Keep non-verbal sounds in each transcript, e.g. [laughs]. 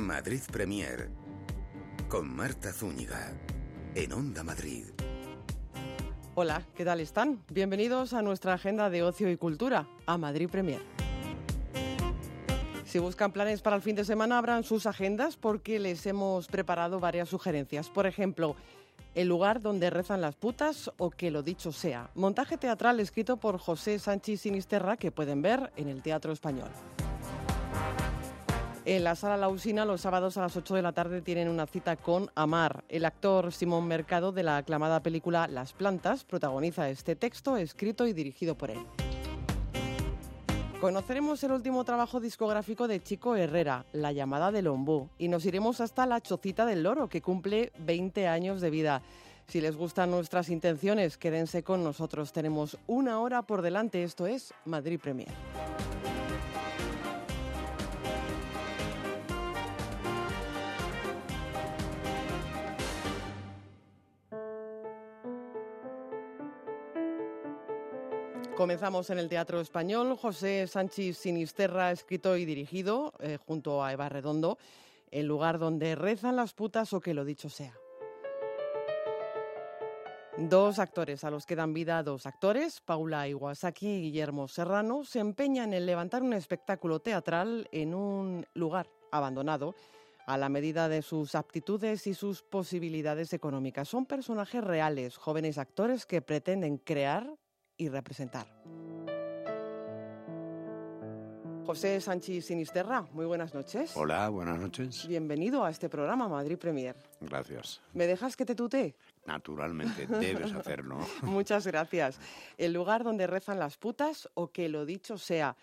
Madrid Premier con Marta Zúñiga en Onda Madrid. Hola, ¿qué tal están? Bienvenidos a nuestra agenda de ocio y cultura, a Madrid Premier. Si buscan planes para el fin de semana, abran sus agendas porque les hemos preparado varias sugerencias. Por ejemplo, el lugar donde rezan las putas o que lo dicho sea. Montaje teatral escrito por José Sánchez Sinisterra que pueden ver en el Teatro Español. En la sala Lausina los sábados a las 8 de la tarde tienen una cita con Amar. El actor Simón Mercado de la aclamada película Las plantas protagoniza este texto escrito y dirigido por él. Conoceremos el último trabajo discográfico de Chico Herrera, La llamada del ombú, y nos iremos hasta La Chocita del Loro, que cumple 20 años de vida. Si les gustan nuestras intenciones, quédense con nosotros. Tenemos una hora por delante. Esto es Madrid Premier. Comenzamos en el Teatro Español. José Sánchez Sinisterra, escrito y dirigido, eh, junto a Eva Redondo, el lugar donde rezan las putas o que lo dicho sea. Dos actores a los que dan vida dos actores, Paula Iwasaki y Guillermo Serrano, se empeñan en levantar un espectáculo teatral en un lugar abandonado a la medida de sus aptitudes y sus posibilidades económicas. Son personajes reales, jóvenes actores que pretenden crear y representar. José Sánchez Sinisterra, muy buenas noches. Hola, buenas noches. Bienvenido a este programa Madrid Premier. Gracias. ¿Me dejas que te tutee? Naturalmente, [laughs] debes hacerlo. Muchas gracias. El lugar donde rezan las putas o que lo dicho sea.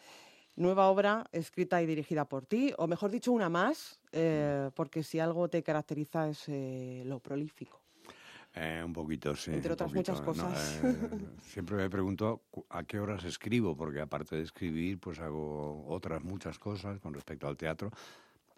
Nueva obra escrita y dirigida por ti, o mejor dicho, una más, eh, porque si algo te caracteriza es eh, lo prolífico. Eh, un poquito, sí. Entre otras muchas cosas. Eh, siempre me pregunto a qué horas escribo, porque aparte de escribir, pues hago otras muchas cosas con respecto al teatro.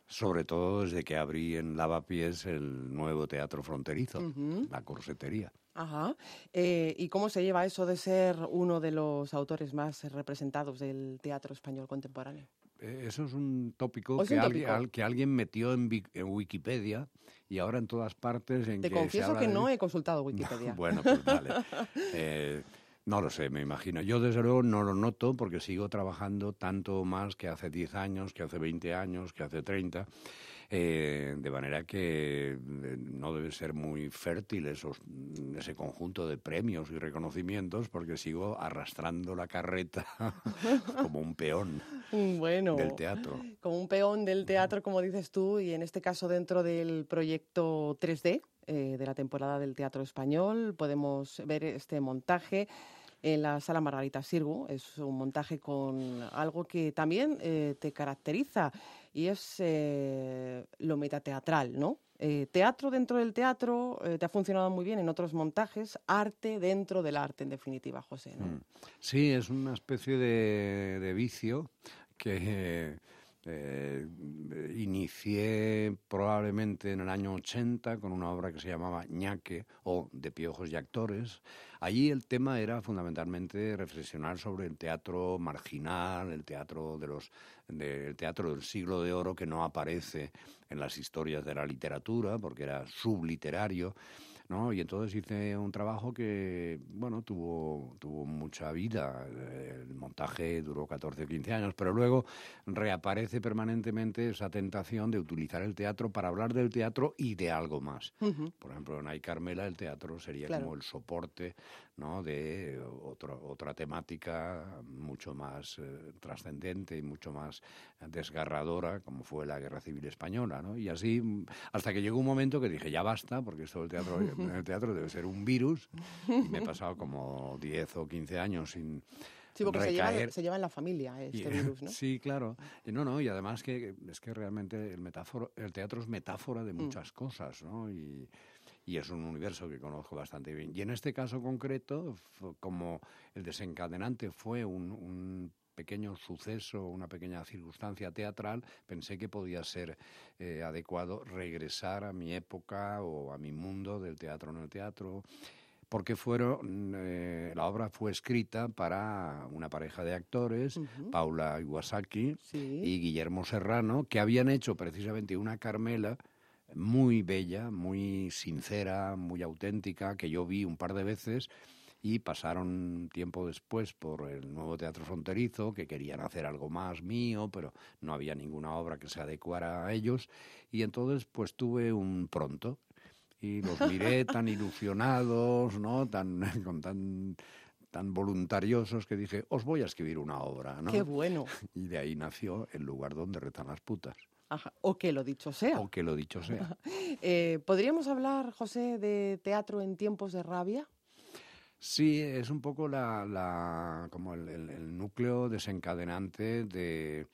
Sobre todo desde que abrí en Lavapiés el nuevo teatro fronterizo, la corsetería. Ajá. Eh, ¿Y cómo se lleva eso de ser uno de los autores más representados del teatro español contemporáneo? Eh, eso es un tópico, que, Alguien, que, alguien, metió en, Wikipedia y ahora en todas partes. En Te confieso que no he consultado Wikipedia. [laughs] bueno, pues vale. [laughs] Eh, no lo sé, me imagino. Yo desde luego no lo noto porque sigo trabajando tanto más que hace 10 años, que hace 20 años, que hace 30. Eh, de manera que eh, no debe ser muy fértil esos, ese conjunto de premios y reconocimientos porque sigo arrastrando la carreta [laughs] como un peón bueno, del teatro. Como un peón del teatro, como dices tú, y en este caso dentro del proyecto 3D eh, de la temporada del Teatro Español podemos ver este montaje en la sala Margarita Sirgu. Es un montaje con algo que también eh, te caracteriza y es eh, lo metateatral, ¿no? Eh, teatro dentro del teatro te ha funcionado muy bien en otros montajes, arte dentro del arte, en definitiva, José. ¿no? Mm. Sí, es una especie de vicio que eh, inicié probablemente en el año 80 con una obra que se llamaba Ñaque o De Piojos y Actores. Allí el tema era fundamentalmente reflexionar sobre el teatro marginal, el teatro, de los, del teatro del siglo de oro que no aparece en las historias de la literatura porque era subliterario ¿no? Y entonces hice un trabajo que, bueno, tuvo, tuvo mucha vida. El montaje duró 14 o 15 años, pero luego reaparece permanentemente esa tentación de utilizar el teatro para hablar del teatro y de algo más. Por ejemplo, en Ay Carmela el teatro sería como el soporte, ¿no? De otra temática mucho más eh, trascendente y mucho más desgarradora, como fue la Guerra Civil Española, ¿no? Y así, hasta que llegó un momento que dije, ya basta, porque esto del teatro [laughs] el teatro debe ser un virus. me he pasado como 10 o 15 años sin. Sí, porque se lleva, en la familia este [laughs] virus, ¿no? Sí, claro. Y no, no, y además que es que realmente el, metáforo, el teatro es metáfora de mm. muchas cosas, ¿no? Y, y es un universo que conozco bastante bien. Y en este caso concreto, como el desencadenante fue un, un pequeño suceso, una pequeña circunstancia teatral, pensé que podía ser eh, adecuado regresar a mi época o a mi mundo del teatro en el teatro porque fueron, eh, la obra fue escrita para una pareja de actores, Paula Iwasaki y Guillermo Serrano, que habían hecho precisamente una Carmela muy bella, muy sincera, muy auténtica, que yo vi un par de veces y pasaron tiempo después por el nuevo Teatro Fronterizo, que querían hacer algo más mío, pero no había ninguna obra que se adecuara a ellos, y entonces pues tuve un pronto y los miré tan ilusionados, ¿no? Tan, [laughs] con tan tan voluntariosos que dije, os voy a escribir una obra, ¿no? Qué bueno. Y de ahí nació el lugar donde rezan las putas. O que lo dicho sea. O que lo dicho sea. [laughs] Eh, ¿Podríamos hablar, José, de teatro en tiempos de rabia? Sí, es un poco la, como el, núcleo desencadenante de,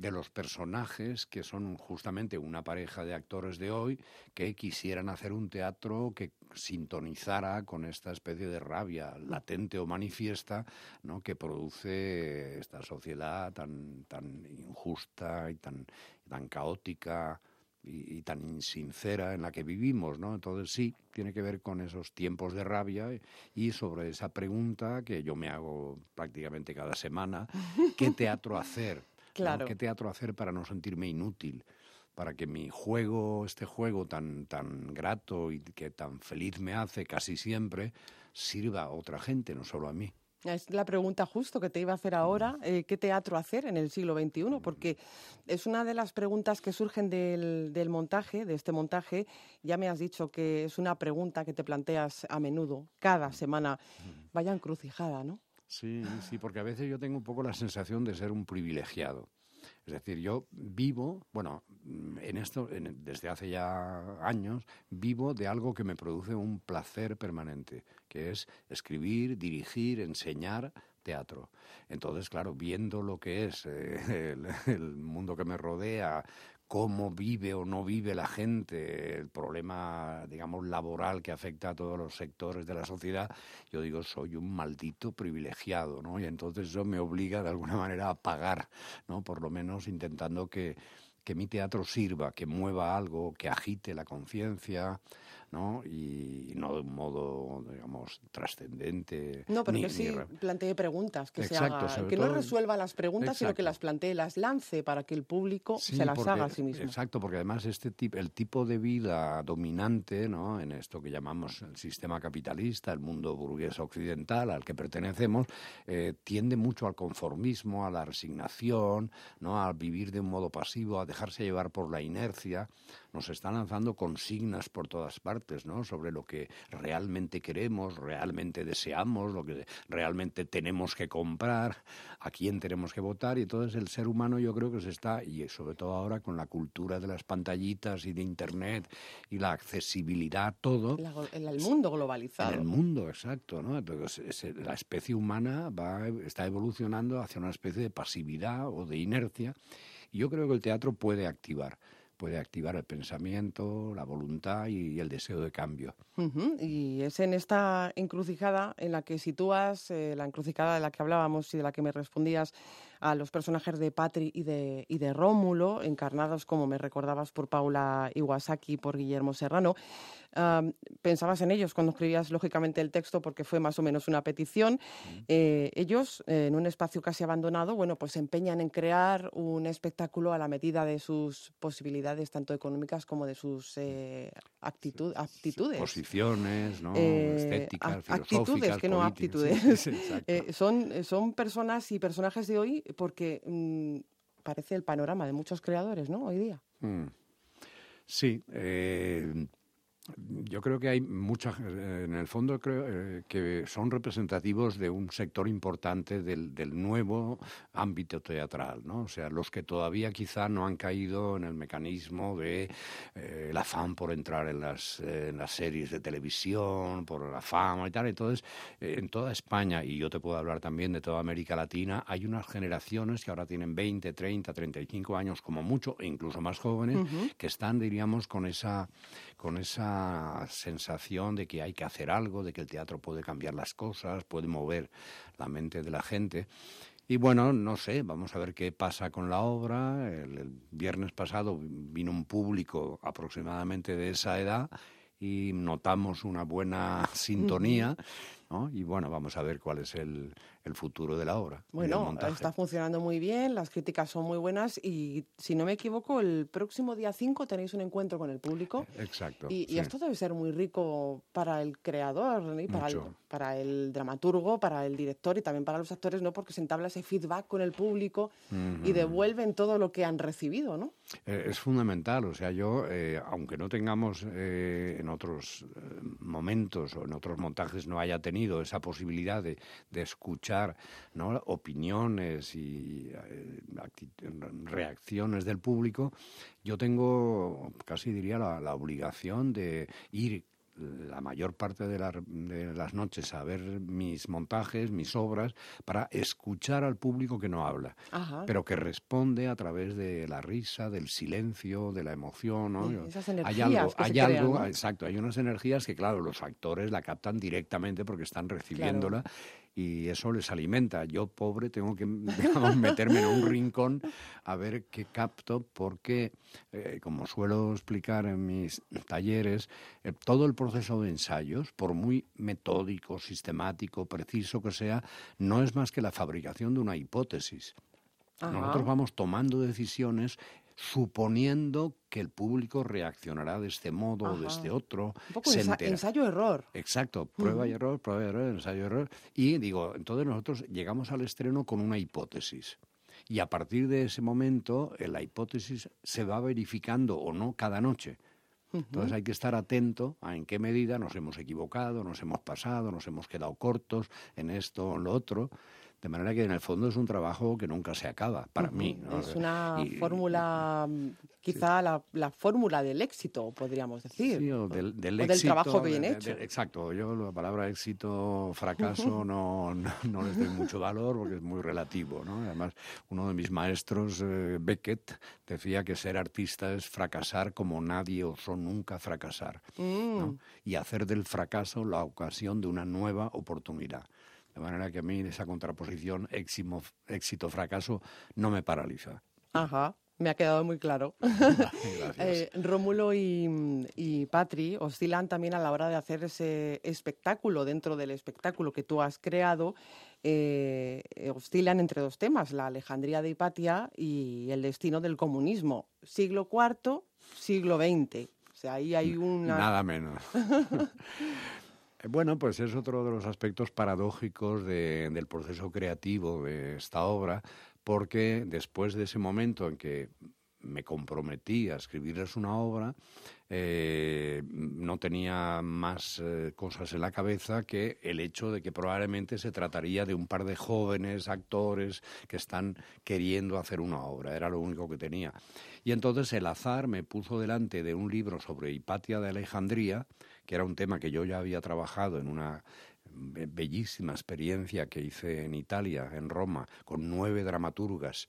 de los personajes que son justamente una pareja de actores de hoy que quisieran hacer un teatro que sintonizara con esta especie de rabia latente o manifiesta ¿no? que produce esta sociedad tan, tan injusta y tan, tan caótica y, tan insincera en la que vivimos, ¿no? Entonces sí, tiene que ver con esos tiempos de rabia y sobre esa pregunta que yo me hago prácticamente cada semana, ¿qué [laughs] teatro hacer? Claro. ¿Qué teatro hacer para no sentirme inútil? para que mi juego, este juego tan, tan grato y que tan feliz me hace casi siempre, sirva a otra gente, no solo a mí. Es la pregunta justo que te iba a hacer ahora, eh, ¿qué teatro hacer en el siglo XXI? Porque es una de las preguntas que surgen del, del, montaje, de este montaje. Ya me has dicho que es una pregunta que te planteas a menudo, cada semana. Vaya encrucijada, ¿no? Sí, sí, porque a veces yo tengo un poco la sensación de ser un privilegiado. Es decir, yo vivo, bueno, en esto, desde hace ya años, vivo de algo que me produce un placer permanente, que es escribir, dirigir, enseñar teatro. Entonces, claro, viendo lo que es eh, [laughs] el, mundo que me rodea, cómo vive o no vive la gente, el problema, digamos, laboral que afecta a todos los sectores de la sociedad, yo digo, soy un maldito privilegiado, ¿no? Y entonces eso me obliga de alguna manera a pagar, ¿no? Por lo menos intentando que, que mi teatro sirva, que mueva algo, que agite la conciencia, ¿no? Y no de un modo, digamos, trascendente. No, pero que sí plantee preguntas, que, se haga, que no resuelva las preguntas, sino que las plantee, las lance para que el público se las haga a sí mismo. Exacto, porque además este tipo, el tipo de vida dominante, ¿no? En esto que llamamos el sistema capitalista, el mundo burgués occidental al que pertenecemos, eh, tiende mucho al conformismo, a la resignación, ¿no? A vivir de un modo pasivo, a dejarse llevar por la inercia nos están lanzando consignas por todas partes, ¿no? Sobre lo que realmente queremos, realmente deseamos, lo que realmente tenemos que comprar, a quién tenemos que votar y entonces el ser humano yo creo que se está y sobre todo ahora con la cultura de las pantallitas y de internet y la accesibilidad a todo en el mundo globalizado. En el mundo, exacto, ¿no? Entonces, la especie humana va está evolucionando hacia una especie de pasividad o de inercia y yo creo que el teatro puede activar puede activar el pensamiento, la voluntad y el deseo de cambio. Y es en esta encrucijada en la que sitúas, eh, la encrucijada de la que hablábamos y de la que me respondías, a los personajes de Patri y de, y de Rómulo, encarnados, como me recordabas, por Paula Iwasaki y por Guillermo Serrano. Pensabas en ellos cuando escribías, lógicamente, el texto, porque fue más o menos una petición. Eh, ellos, en un espacio casi abandonado, bueno, pues se empeñan en crear un espectáculo a la medida de sus posibilidades, tanto económicas como de sus eh, actitud, aptitudes. Posiciones, ¿no? Eh, estéticas, Actitudes, que no aptitudes. [laughs] son, son personas y personajes de hoy porque mm, parece el panorama de muchos creadores, ¿no? Hoy día. Mm. Sí, eh, yo creo que hay muchas, eh, en el fondo creo eh, que son representativos de un sector importante del, nuevo ámbito teatral, ¿no? O sea, los que todavía quizá no han caído en el mecanismo de eh, el afán por entrar en las, en las series de televisión, por la fama y tal. Entonces, en toda España, y yo te puedo hablar también de toda América Latina, hay unas generaciones que ahora tienen 20, 30, 35 años como mucho, e incluso más jóvenes, que están, diríamos, con esa con esa sensación de que hay que hacer algo, de que el teatro puede cambiar las cosas, puede mover la mente de la gente. Y bueno, no sé, vamos a ver qué pasa con la obra. El, viernes pasado vino un público aproximadamente de esa edad y notamos una buena [laughs] sintonía. ¿no? Y bueno, vamos a ver cuál es el, el futuro de la obra. Bueno, está funcionando muy bien, las críticas son muy buenas y, si no me equivoco, el próximo día 5 tenéis un encuentro con el público. Exacto. Y, esto debe ser muy rico para el creador, para, el, para, el, dramaturgo, para el director y también para los actores, ¿no? Porque se entabla ese feedback con el público y devuelven todo lo que han recibido, ¿no? Eh, es fundamental, o sea, yo, eh, aunque no tengamos eh, en otros momentos o en otros montajes no haya tenido esa posibilidad de, de escuchar ¿no? opiniones y eh, reacciones del público, yo tengo, casi diría, la obligación de ir la mayor parte de, las noches a ver mis montajes, mis obras, para escuchar al público que no habla, pero que responde a través de la risa, del silencio, de la emoción. ¿no? Esas energías hay algo, hay algo exacto, hay unas energías que, claro, los actores la captan directamente porque están recibiéndola y eso les alimenta. Yo, pobre, tengo que [laughs] meterme en un rincón a ver qué capto, porque, eh, como suelo explicar en mis talleres, eh, todo el proceso de ensayos, por muy metódico, sistemático, preciso que sea, no es más que la fabricación de una hipótesis. Nosotros vamos tomando decisiones suponiendo que el público reaccionará de este modo o de este otro. Un poco ensayo-error. Exacto, prueba y error, prueba y error, ensayo-error. Y digo, entonces nosotros llegamos al estreno con una hipótesis. Y a partir de ese momento, eh, la hipótesis se va verificando o no cada noche. Entonces hay que estar atento a en qué medida nos hemos equivocado, nos hemos pasado, nos hemos quedado cortos en esto o en lo otro. De manera que en el fondo es un trabajo que nunca se acaba, para mí. Es una fórmula, quizá la, fórmula del éxito, podríamos decir. Sí, o del, del, trabajo bien hecho. exacto, yo la palabra éxito, fracaso, [laughs] no, no, les doy mucho valor porque es muy relativo. ¿no? Además, uno de mis maestros, eh, Beckett, decía que ser artista es fracasar como nadie osó nunca fracasar. Mm. Y hacer del fracaso la ocasión de una nueva oportunidad. De manera que a mí esa contraposición éxito-fracaso no me paraliza. Ajá. Me ha quedado muy claro. [laughs] [laughs] eh, Rómulo y, y, Patri oscilan también a la hora de hacer ese espectáculo dentro del espectáculo que tú has creado. Eh, oscilan entre dos temas, la Alejandría de Hipatia y el destino del comunismo. Siglo IV, siglo XX. O sea, ahí hay una... Nada menos. [laughs] Eh, bueno, pues es otro de los aspectos paradójicos del proceso creativo de esta obra, porque después de ese momento en que me comprometí a escribirles una obra, eh, no tenía más eh, cosas en la cabeza que el hecho de que probablemente se trataría de un par de jóvenes actores que están queriendo hacer una obra. Era lo único que tenía. Y entonces el azar me puso delante de un libro sobre Hipatia de Alejandría, que era un tema que yo ya había trabajado en una bellísima experiencia que hice en Italia, en Roma, con nueve dramaturgas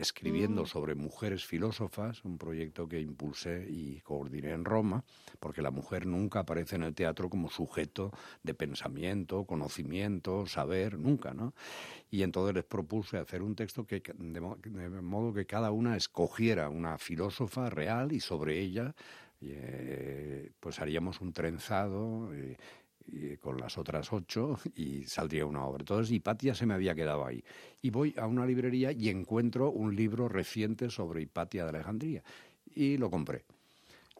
escribiendo mm. sobre mujeres filósofas, un proyecto que impulsé y coordiné en Roma, porque la mujer nunca aparece en el teatro como sujeto de pensamiento, conocimiento, saber, nunca, ¿no? Y entonces les propuse hacer un texto que de, modo que cada una escogiera una filósofa real y sobre ella eh, pues haríamos un trenzado eh, con las otras ocho y saldría una obra. Entonces Hipatia se me había quedado ahí. Y voy a una librería y encuentro un libro reciente sobre Hipatia de Alejandría y lo compré.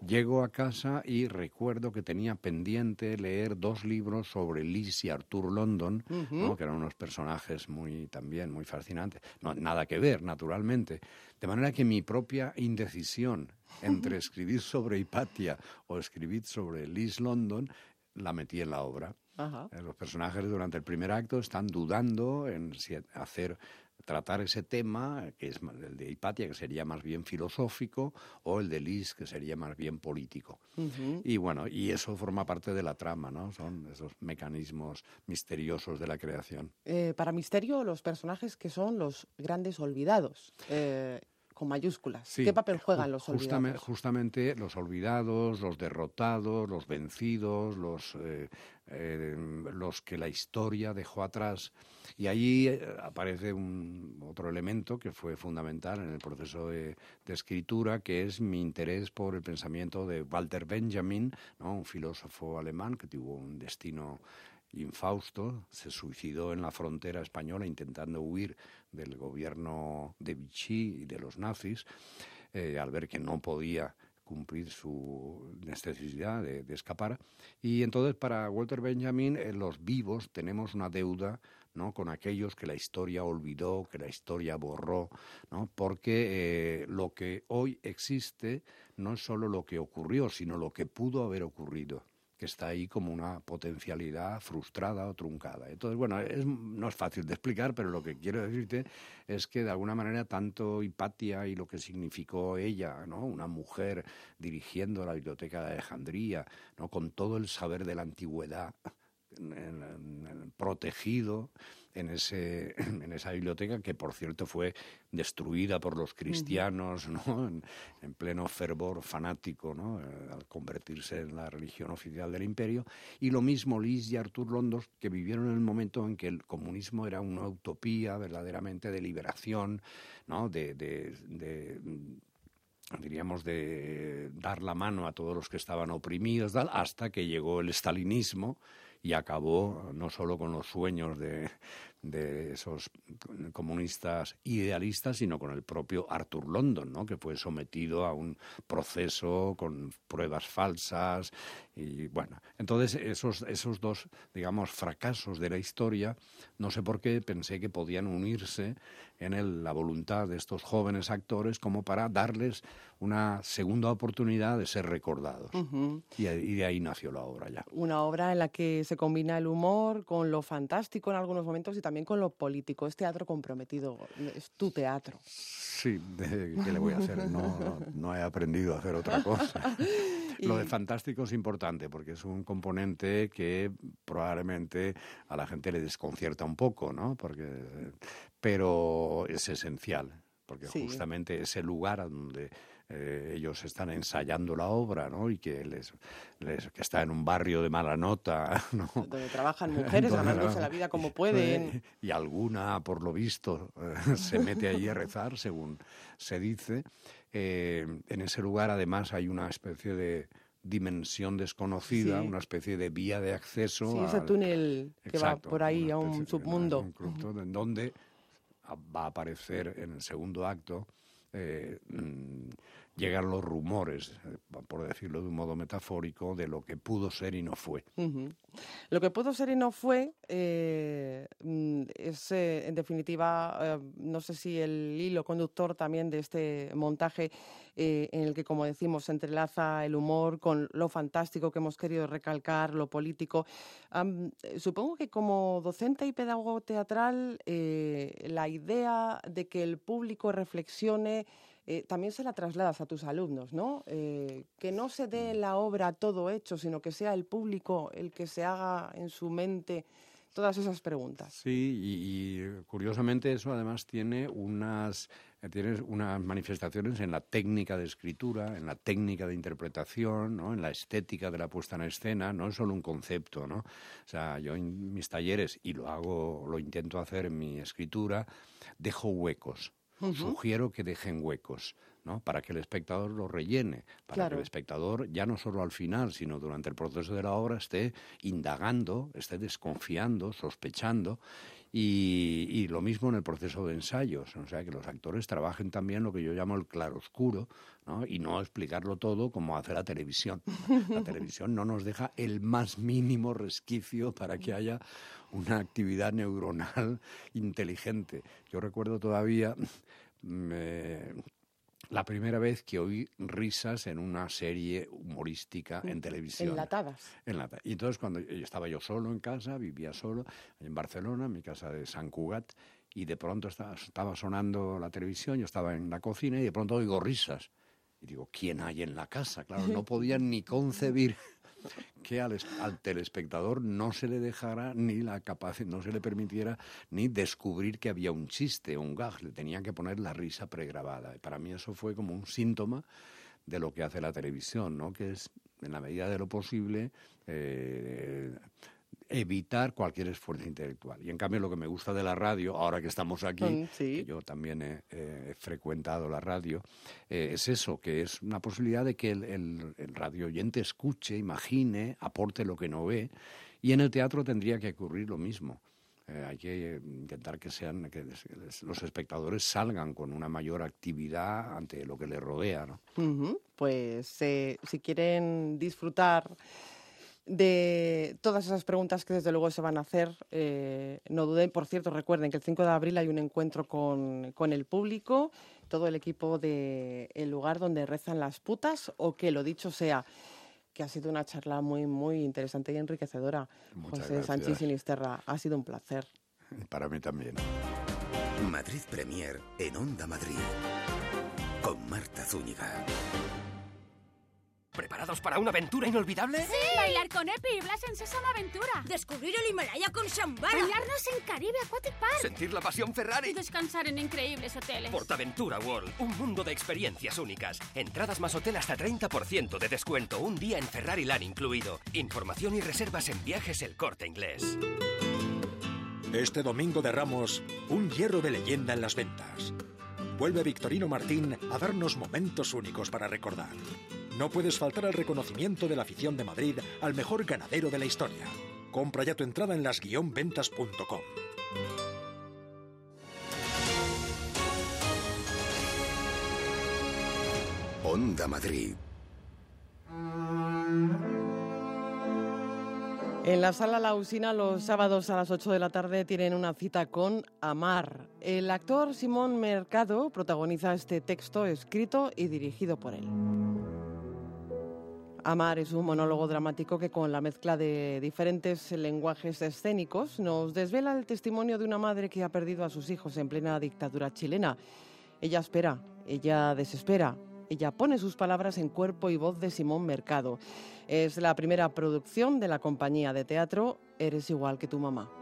Llego a casa y recuerdo que tenía pendiente leer dos libros sobre Liz y Arthur London, que eran unos personajes muy también muy fascinantes. No, nada que ver, naturalmente. De manera que mi propia indecisión entre [laughs] escribir sobre Hipatia o escribir sobre Liz London la metí en la obra. Eh, los personajes durante el primer acto están dudando en si hacer tratar ese tema, que es el de Hipatia, que sería más bien filosófico, o el de Lis, que sería más bien político. Y bueno, y eso forma parte de la trama, ¿no? Son esos mecanismos misteriosos de la creación. Eh, para Misterio, los personajes que son los grandes olvidados. Eh, con mayúsculas. ¿Qué papel juegan los olvidados? Justamente, los olvidados, los derrotados, los vencidos, los, eh, eh, los que la historia dejó atrás. Y ahí eh, aparece un, otro elemento que fue fundamental en el proceso de, escritura, que es mi interés por el pensamiento de Walter Benjamin, ¿no? un filósofo alemán que tuvo un destino infausto, se suicidó en la frontera española intentando huir del gobierno de Vichy y de los nazis, eh, al ver que no podía cumplir su necesidad de, escapar. Y entonces para Walter Benjamin, eh, los vivos tenemos una deuda ¿no? con aquellos que la historia olvidó, que la historia borró, ¿no? porque eh, lo que hoy existe no es solo lo que ocurrió, sino lo que pudo haber ocurrido que está ahí como una potencialidad frustrada o truncada. Entonces, bueno, no es fácil de explicar, pero lo que quiero decirte es que de alguna manera tanto Hipatia y lo que significó ella, ¿no? una mujer dirigiendo la biblioteca de Alejandría, ¿no? con todo el saber de la antigüedad protegido en, ese, [clears throat] en esa biblioteca, que por cierto fue destruida por los cristianos ¿no? [laughs] en, pleno fervor fanático ¿no? Eh, al convertirse en la religión oficial del imperio. Y lo mismo Lis y Artur Londos, que vivieron en el momento en que el comunismo era una utopía verdaderamente de liberación, ¿no? de, de diríamos, de dar la mano a todos los que estaban oprimidos, hasta que llegó el estalinismo y acabó no solo con los sueños de, de esos comunistas idealistas, sino con el propio Arthur London, ¿no? que fue sometido a un proceso con pruebas falsas. Y bueno, entonces esos, esos dos, digamos, fracasos de la historia, no sé por qué pensé que podían unirse en la voluntad de estos jóvenes actores como para darles una segunda oportunidad de ser recordados. y, y de ahí nació la obra ya. Una obra en la que se combina el humor con lo fantástico en algunos momentos y también con lo político. Es teatro comprometido, es tu teatro. Sí, [laughs] ¿qué le voy a hacer? No, he aprendido a hacer otra cosa. [laughs] Lo de fantástico es importante porque es un componente que probablemente a la gente le desconcierta un poco, ¿no? Porque, pero es esencial, porque justamente ese lugar donde eh, ellos están ensayando la obra, ¿no? Y que les, que está en un barrio de mala nota, [laughs] ¿no? Donde trabajan mujeres ganándose la vida como pueden. Y alguna, por lo visto, eh, se mete allí a rezar, según se dice. Eh, en ese lugar, además, hay una especie de dimensión desconocida, una especie de vía de acceso. Sí, ese túnel que va por ahí a un submundo. en donde va a aparecer en el segundo acto eh, mm, llegan los rumores, eh, por decirlo de un modo metafórico, de lo que pudo ser y no fue. Lo que pudo ser y no fue eh, mm, es, en definitiva, no sé si el hilo conductor también de este montaje en el que, como decimos, se entrelaza el humor con lo fantástico que hemos querido recalcar, lo político. supongo que como docente y pedagogo teatral, la idea de que el público reflexione eh, también se la trasladas a tus alumnos, ¿no? Eh, que no se dé la obra todo hecho, sino que sea el público el que se haga en su mente todas esas preguntas. Sí, y, curiosamente eso además tiene unas, tiene unas manifestaciones en la técnica de escritura, en la técnica de interpretación, ¿no? en la estética de la puesta en escena, no es solo un concepto, ¿no? O sea, yo en mis talleres, y lo hago, lo intento hacer en mi escritura, dejo huecos Sugiero que dejen huecos, ¿no? Para que el espectador lo rellene, para que el espectador ya no solo al final, sino durante el proceso de la obra esté indagando, esté desconfiando, sospechando. Y, lo mismo en el proceso de ensayos, o sea, que los actores trabajen también lo que yo llamo el claroscuro, ¿no? y no explicarlo todo como hace la televisión. La [laughs] televisión no nos deja el más mínimo resquicio para que haya una actividad neuronal [laughs] inteligente. Yo recuerdo todavía la primera vez que oí risas en una serie humorística en televisión. Enlatadas. Enlatadas. Y entonces cuando estaba yo solo en casa, vivía solo en Barcelona, en mi casa de San Cugat, y de pronto estaba, sonando la televisión, yo estaba en la cocina y de pronto oigo risas. Y digo, ¿quién hay en la casa? Claro, no podían ni concebir [laughs] que al, al telespectador no se le dejara ni la capacidad, no se le permitiera ni descubrir que había un chiste, un gag, le tenían que poner la risa pregrabada. Y para mí eso fue como un síntoma de lo que hace la televisión, ¿no? Que es, en la medida de lo posible, eh, evitar cualquier esfuerzo intelectual. Y en cambio lo que me gusta de la radio, ahora que estamos aquí, Mm, sí. que yo también he, he frecuentado la radio, eh, es eso, que es una posibilidad de que el, el, el radio oyente escuche, imagine, aporte lo que no ve, y en el teatro tendría que ocurrir lo mismo. Eh, hay que eh, intentar que sean que los espectadores salgan con una mayor actividad ante lo que les rodea, ¿no? Ujú, Pues eh, si quieren disfrutar de todas esas preguntas que desde luego se van a hacer, eh, no duden. Por cierto, recuerden que el 5 de abril hay un encuentro con, con el público, todo el equipo de El lugar donde rezan las putas, o que lo dicho sea que ha sido una charla muy, muy interesante y enriquecedora. Muchas José gracias. Sánchez Sinisterra, ha sido un placer. Para mí también. Madrid Premier en Onda Madrid. Con Marta Zúñiga. ¿Preparados para una aventura inolvidable? Bailar con Epi y Blas en Sésamo Aventura. Descubrir el Himalaya con Shambhala. Bañarnos en Caribe Aquatic Park. Sentir la pasión Y Ferrari. descansar en increíbles hoteles. Portaventura World, un mundo de experiencias únicas. Entradas más hotel hasta 30% de descuento, un día en Ferrari Land incluido. Información y reservas en viajes El Corte Inglés. Este domingo de Ramos, un hierro de leyenda en las ventas. Vuelve Victorino Martín a darnos momentos únicos para recordar. No puedes faltar al reconocimiento de la afición de Madrid al mejor ganadero de la historia. Compra ya tu entrada en las-ventas.com. Onda Madrid. En la sala La Usina los sábados a las 8 de la tarde tienen una cita con Amar. El actor Simón Mercado protagoniza este texto escrito y dirigido por él. Amar es un monólogo dramático que con la mezcla de diferentes lenguajes escénicos nos desvela el testimonio de una madre que ha perdido a sus hijos en plena dictadura chilena. Ella espera, ella desespera, ella pone sus palabras en cuerpo y voz de Simón Mercado. Es la primera producción de la compañía de teatro Eres igual que tu mamá.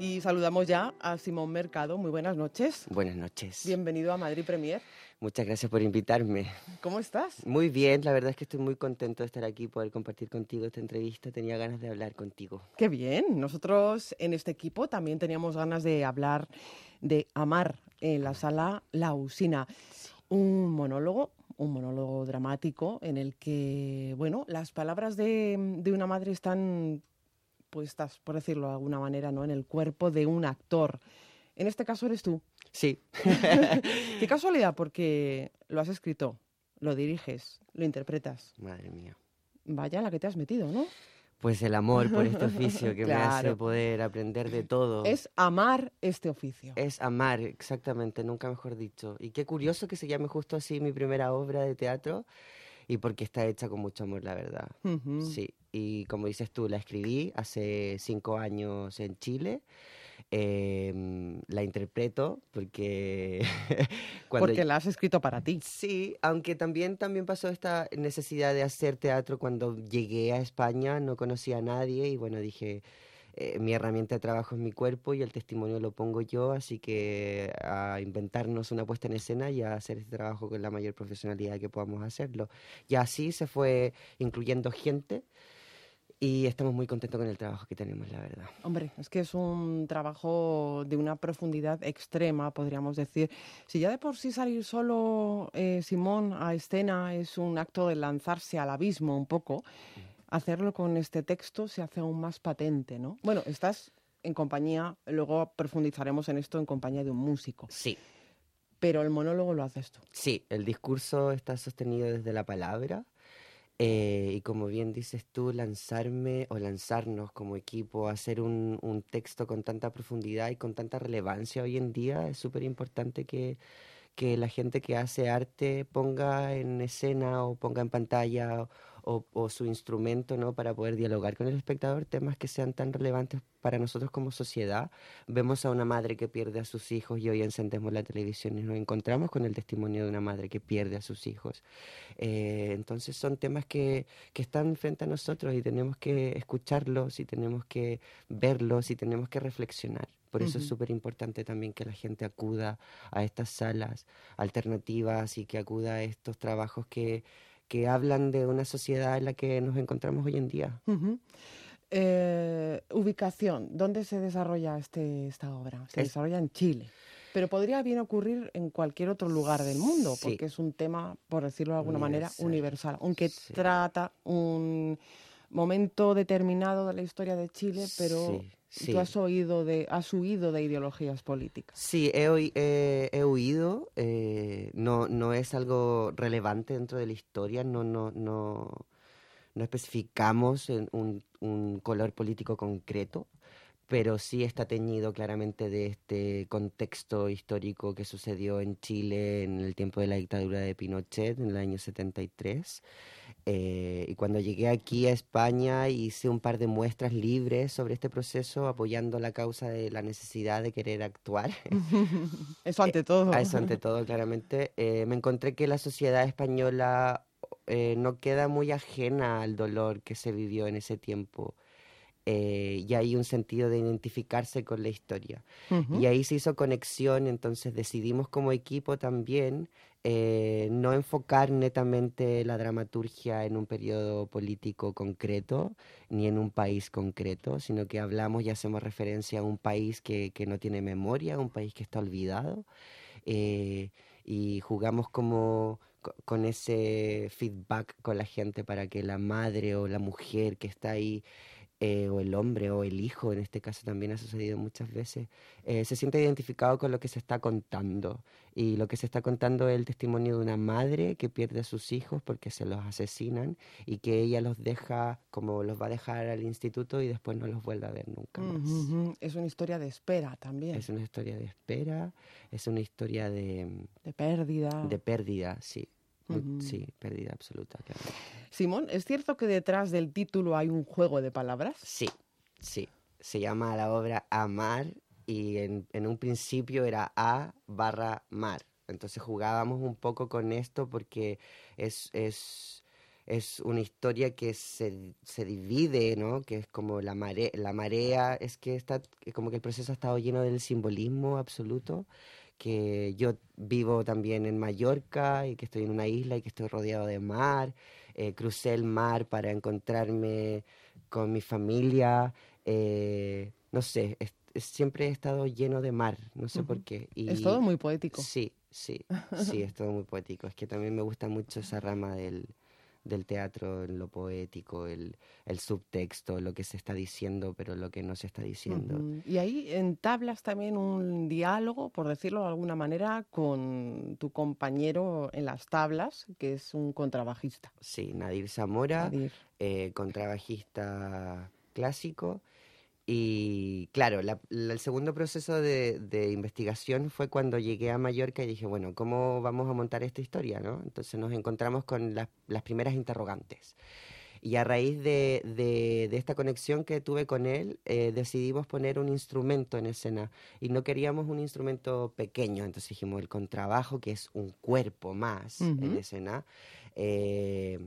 Y saludamos ya a Simón Mercado. Muy buenas noches. Buenas noches. Bienvenido a Madrid Premier. Muchas gracias por invitarme. ¿Cómo estás? Muy bien, la verdad es que estoy muy contento de estar aquí, poder compartir contigo esta entrevista. Tenía ganas de hablar contigo. Qué bien. Nosotros en este equipo también teníamos ganas de hablar de Amar en la sala La Usina. Un monólogo, un monólogo dramático en el que, bueno, las palabras de, de una madre están puestas, por decirlo de alguna manera, ¿no? en el cuerpo de un actor. En este caso eres tú. Sí, [laughs] [laughs] Qué casualidad, porque lo has escrito, lo diriges, lo interpretas. madre mía. Vaya la que te has metido, ¿no? Pues el amor por este [laughs] oficio que me hace poder aprender de todo. Es amar este oficio. Es amar, exactamente, nunca mejor dicho. Y qué curioso que se llame justo así mi primera obra de teatro y porque está hecha con mucho amor, la verdad. Ujú. Sí, y como dices tú, la escribí hace cinco años en Chile. Em, la interpreto porque [laughs] cuando Porque la has escrito para ti. Sí, aunque también, también pasó esta necesidad de hacer teatro cuando llegué a España, no conocía a nadie y bueno, dije, eh, mi herramienta de trabajo es mi cuerpo y el testimonio lo pongo yo, así que a inventarnos una puesta en escena y a hacer este trabajo con la mayor profesionalidad que podamos hacerlo. Y así se fue incluyendo gente y estamos muy contentos con el trabajo que tenemos, la verdad. Hombre, es que es un trabajo de una profundidad extrema, podríamos decir. Si ya de por sí salir solo, eh, Simón, a escena es un acto de lanzarse al abismo un poco, hacerlo con este texto se hace aún más patente, ¿no? Bueno, estás en compañía, luego profundizaremos en esto en compañía de un músico, Sí. pero el monólogo lo haces tú. Sí, el discurso está sostenido desde la palabra eh, y como bien dices tú, lanzarme o lanzarnos como equipo a hacer un, un texto con tanta profundidad y con tanta relevancia hoy en día es súper importante que, que la gente que hace arte ponga en escena o ponga en pantalla o, o, o su instrumento ¿no? para poder dialogar con el espectador temas que sean tan relevantes para nosotros como sociedad. Vemos a una madre que pierde a sus hijos y hoy encendemos la televisión y nos encontramos con el testimonio de una madre que pierde a sus hijos. Eh, entonces son temas que, que están frente a nosotros y tenemos que escucharlos y tenemos que verlos y tenemos que reflexionar. Por eso es súper importante también que la gente acuda a estas salas alternativas y que acuda a estos trabajos que, que hablan de una sociedad en la que nos encontramos hoy en día. Eh, ubicación, ¿dónde se desarrolla este, esta obra? Se Es- desarrolla en Chile. Pero podría bien ocurrir en cualquier otro lugar del mundo, Sí. porque es un tema, por decirlo de alguna manera, Universal. universal, aunque Sí. trata un momento determinado de la historia de Chile, pero Sí, tú has sí. oído de, has huido de ideologías políticas. Sí, he, oi- he- he huido, eh, no, no es algo relevante dentro de la historia, no, no, no, no especificamos en un, un color político concreto, pero sí está teñido claramente de este contexto histórico que sucedió en Chile en el tiempo de la dictadura de Pinochet, en el año 73. Eh, y cuando llegué aquí a España hice un par de muestras libres sobre este proceso, apoyando la causa de la necesidad de querer actuar. [laughs] Eso ante todo. A eso ante todo, claramente. Eh, me encontré que la sociedad española eh, no queda muy ajena al dolor que se vivió en ese tiempo. Eh, y hay un sentido de identificarse con la historia. Ujú. Y ahí se hizo conexión, entonces decidimos como equipo también eh, no enfocar netamente la dramaturgia en un periodo político concreto ni en un país concreto, sino que hablamos y hacemos referencia a un país que, que no tiene memoria, un país que está olvidado, eh, y jugamos como co- con ese feedback con la gente para que la madre o la mujer que está ahí eh, o el hombre o el hijo, en este caso también ha sucedido muchas veces, eh, se siente identificado con lo que se está contando. Y lo que se está contando es el testimonio de una madre que pierde a sus hijos porque se los asesinan y que ella los deja, como los va a dejar al instituto y después no los vuelve a ver nunca más. Es una historia de espera también, Es una historia de espera, es una historia de, de pérdida. de pérdida, sí. Ujú. Sí, pérdida absoluta, claro. Simón, ¿es cierto que detrás del título hay un juego de palabras? Sí, sí. Se llama la obra Amar y en, en un principio era A barra mar. Entonces jugábamos un poco con esto porque es, es, es una historia que se, se divide, ¿no? Que es como la, mare, la marea, es que está como que el proceso ha estado lleno del simbolismo absoluto que yo vivo también en Mallorca y que estoy en una isla y que estoy rodeado de mar. Eh, crucé el mar para encontrarme con mi familia. eh, no sé, es- es- siempre he estado lleno de mar, no sé por qué. Y Es todo muy poético. Sí, sí, sí, es todo muy poético. Es que también me gusta mucho esa rama del, del teatro, en lo poético, el, el subtexto, lo que se está diciendo, pero lo que no se está diciendo. Y ahí entablas también un diálogo, por decirlo de alguna manera, con tu compañero en las tablas, que es un contrabajista. Sí, Nadir Zamora. Nadir. eh, contrabajista clásico. Y claro, la- la- el segundo proceso de, de investigación fue cuando llegué a Mallorca y dije, bueno, ¿cómo vamos a montar esta historia? ¿no? Entonces nos encontramos con las, las primeras interrogantes. Y a raíz de, de- de esta conexión que tuve con él, eh, decidimos poner un instrumento en escena. Y no queríamos un instrumento pequeño, entonces dijimos el contrabajo, que es un cuerpo más en Ujú. escena. Eh,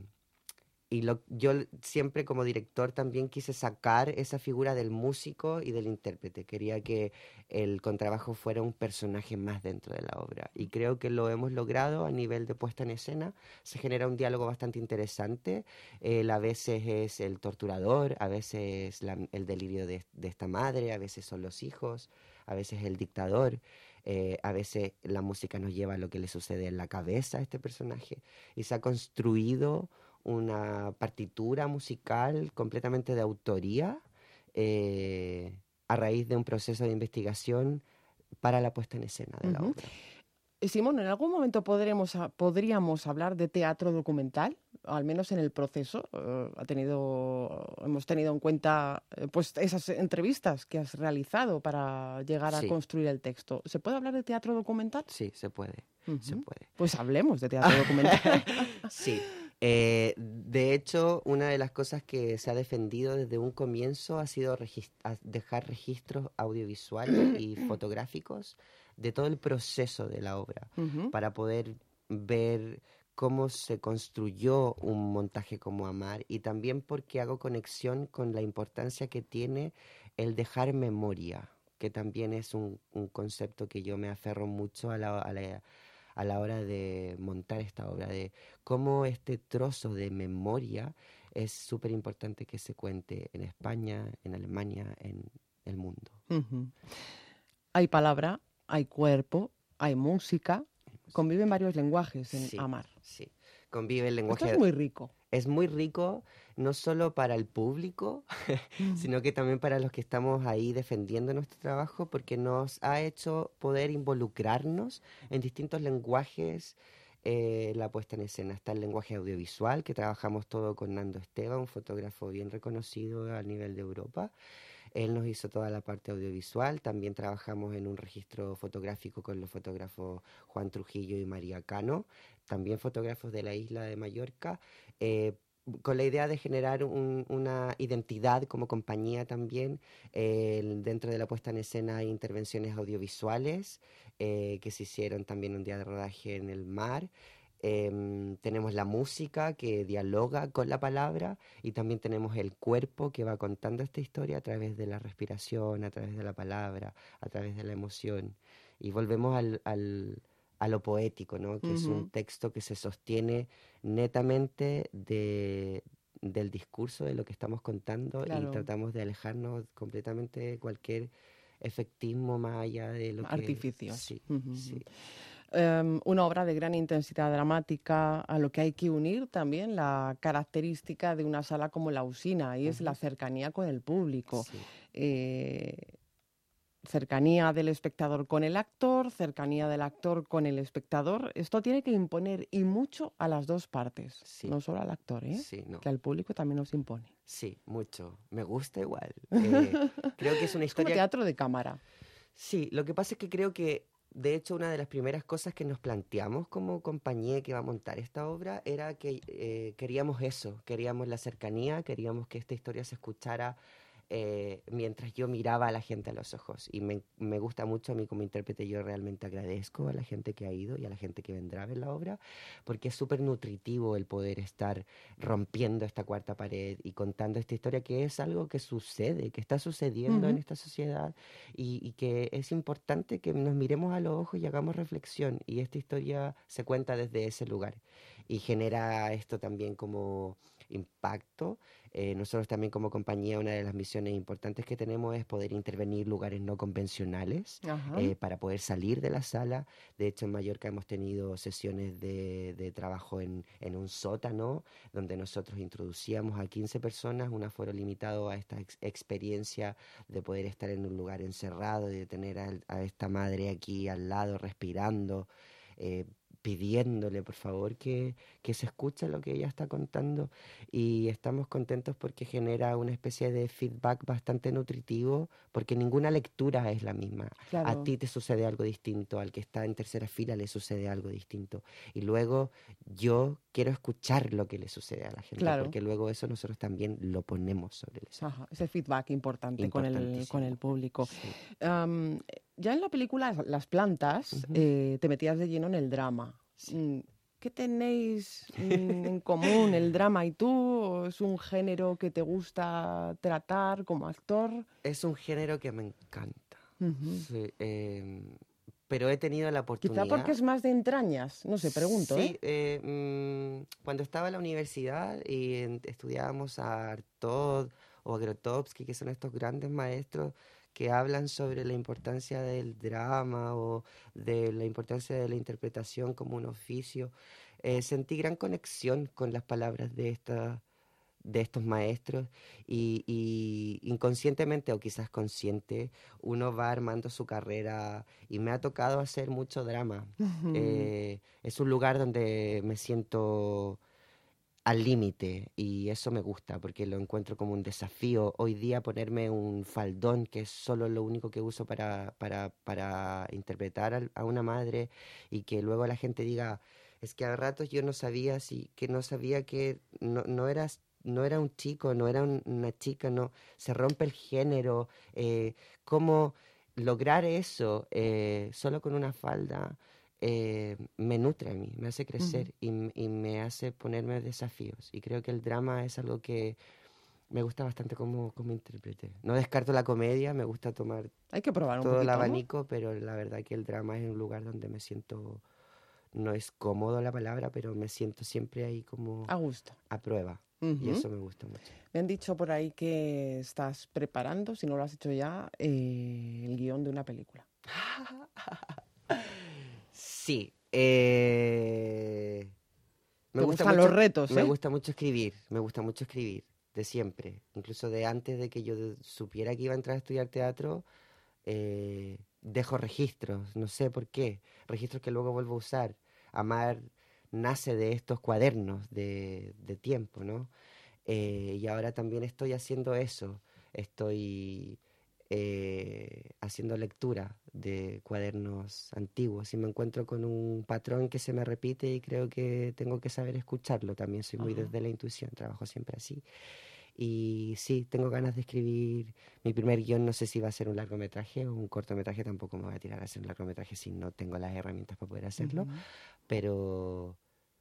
y lo, yo siempre como director también quise sacar esa figura del músico y del intérprete. Quería que el contrabajo fuera un personaje más dentro de la obra. Y creo que lo hemos logrado a nivel de puesta en escena. Se genera un diálogo bastante interesante. Él a veces es el torturador, a veces el delirio de, de esta madre, a veces son los hijos, a veces el dictador. eh, a veces la música nos lleva a lo que le sucede en la cabeza a este personaje. Y se ha construido una partitura musical completamente de autoría eh, a raíz de un proceso de investigación para la puesta en escena de la obra. Eh, Simón, ¿en algún momento podremos, podríamos hablar de teatro documental? Al menos en el proceso. eh, ha tenido, hemos tenido en cuenta eh, pues esas entrevistas que has realizado para llegar a construir el texto. ¿Se puede hablar de teatro documental? Sí, se puede, se puede. Pues hablemos de teatro documental. [laughs] Sí. Eh, de hecho, una de las cosas que se ha defendido desde un comienzo ha sido dejar registros audiovisuales [clears throat] y fotográficos de todo el proceso de la obra para poder ver cómo se construyó un montaje como Amar y también porque hago conexión con la importancia que tiene el dejar memoria, que también es un, un concepto que yo me aferro mucho a la, a la- a la hora de montar esta obra, de cómo este trozo de memoria es súper importante que se cuente en España, en Alemania, en el mundo. Hay palabra, hay cuerpo, hay música, conviven varios lenguajes en Sí. Amar. Sí, convive el Esto lenguaje. es muy rico. Es muy rico no solo para el público, [laughs] sino que también para los que estamos ahí defendiendo nuestro trabajo, porque nos ha hecho poder involucrarnos en distintos lenguajes. eh, la puesta en escena está el lenguaje audiovisual, que trabajamos todo con Nando Esteban, un fotógrafo bien reconocido a nivel de Europa. Él nos hizo toda la parte audiovisual. También trabajamos en un registro fotográfico con los fotógrafos Juan Trujillo y María Cano, también fotógrafos de la isla de Mallorca, eh, con la idea de generar un- una identidad como compañía también. Eh, dentro de la puesta en escena hay intervenciones audiovisuales eh, que se hicieron también un día de rodaje en el mar. Em, tenemos la música que dialoga con la palabra y también tenemos el cuerpo que va contando esta historia a través de la respiración, a través de la palabra, a través de la emoción. Y volvemos al, al- a lo poético, ¿no? Que es un texto que se sostiene netamente de, del discurso de lo que estamos contando Claro. y tratamos de alejarnos completamente de cualquier efectismo más allá de lo que... Artificios. Sí, sí. Em, una obra de gran intensidad dramática, a lo que hay que unir también la característica de una sala como la Usina, y es la cercanía con el público. sí. Eh, cercanía del espectador con el actor, cercanía del actor con el espectador. Esto tiene que imponer y mucho a las dos partes, Sí. no solo al actor, ¿eh? Sí, no. que al público también nos impone. Sí, mucho. Me gusta igual. Eh, [laughs] creo que es una Es como historia... teatro de cámara. Sí, lo que pasa es que creo que, de hecho, una de las primeras cosas que nos planteamos como compañía que va a montar esta obra era que eh, queríamos eso, queríamos la cercanía, queríamos que esta historia se escuchara eh, mientras yo miraba a la gente a los ojos. Y me, me gusta mucho a mí como intérprete, yo realmente agradezco a la gente que ha ido y a la gente que vendrá a ver la obra, porque es súper nutritivo el poder estar rompiendo esta cuarta pared y contando esta historia que es algo que sucede, que está sucediendo en esta sociedad y, y que es importante que nos miremos a los ojos y hagamos reflexión. Y esta historia se cuenta desde ese lugar y genera esto también como impacto. Eh, nosotros también como compañía, una de las misiones importantes que tenemos es poder intervenir lugares no convencionales eh, para poder salir de la sala. De hecho, en Mallorca hemos tenido sesiones de, de trabajo en, en un sótano, donde nosotros introducíamos a 15 personas, un aforo limitado a esta ex- experiencia de poder estar en un lugar encerrado y de tener a, esta madre aquí al lado respirando. eh, pidiéndole por favor que, que se escuche lo que ella está contando y estamos contentos porque genera una especie de feedback bastante nutritivo porque ninguna lectura es la misma. Claro. A ti te sucede algo distinto, al que está en tercera fila le sucede algo distinto. Y luego yo quiero escuchar lo que le sucede a la gente, Claro. porque luego eso nosotros también lo ponemos sobre el. Ajá, ese feedback importante con el, con el público. Sí. Am, ya en la película Las plantas eh, te metías de lleno en el drama. Sí. Mm, ¿Qué tenéis [laughs] mm, en común el drama y tú? ¿O ¿Es un género que te gusta tratar como actor? Es un género que me encanta. Ujú. Sí, em, pero he tenido la oportunidad. Quizá porque es más de entrañas, no sé, pregunto. Sí, ¿eh? eh, mm, cuando estaba en la universidad y estudiábamos a Artaud o a Grotowski, que son estos grandes maestros que hablan sobre la importancia del drama o de la importancia de la interpretación como un oficio, eh, sentí gran conexión con las palabras de esta de estos maestros y, y inconscientemente o quizás consciente uno va armando su carrera y me ha tocado hacer mucho drama. Eh, es un lugar donde me siento al límite y eso me gusta porque lo encuentro como un desafío. Hoy día ponerme un faldón, que es solo lo único que uso para, para, para interpretar a una madre y que luego la gente diga, es que a ratos yo no sabía si, que no sabía que no, no eras no era un chico, no era un- una chica, no, se rompe el género, eh, cómo lograr eso eh, solo con una falda eh, me nutre a mí, me hace crecer y, me hace ponerme desafíos. Y creo que el drama es algo que me gusta bastante como, como intérprete. No descarto la comedia, me gusta tomar Hay que probar un todo el poquito, ¿no? abanico, pero la verdad que el drama es un lugar donde me siento, no es cómodo la palabra, pero me siento siempre ahí como A gusto. a prueba. Y eso me gusta mucho. Me han dicho por ahí que estás preparando, si no lo has hecho ya, eh, el guion de una película. [laughs] Sí. eh, Te gustan los retos, Me ¿eh? gusta mucho escribir, me gusta mucho escribir, de siempre. Incluso de antes de que yo supiera que iba a entrar a estudiar teatro, eh, dejo registros, no sé por qué, registros que luego vuelvo a usar. Amar nace de estos cuadernos de, de tiempo, ¿no? Eh, y ahora también estoy haciendo eso, estoy eh, haciendo lectura de cuadernos antiguos y me encuentro con un patrón que se me repite y creo que tengo que saber escucharlo. También soy muy Ajá. desde la intuición, trabajo siempre así. Y sí, tengo ganas de escribir mi primer guion, no sé si va a ser un largometraje o un cortometraje, tampoco me voy a tirar a hacer un largometraje si no tengo las herramientas para poder hacerlo, Ujú. pero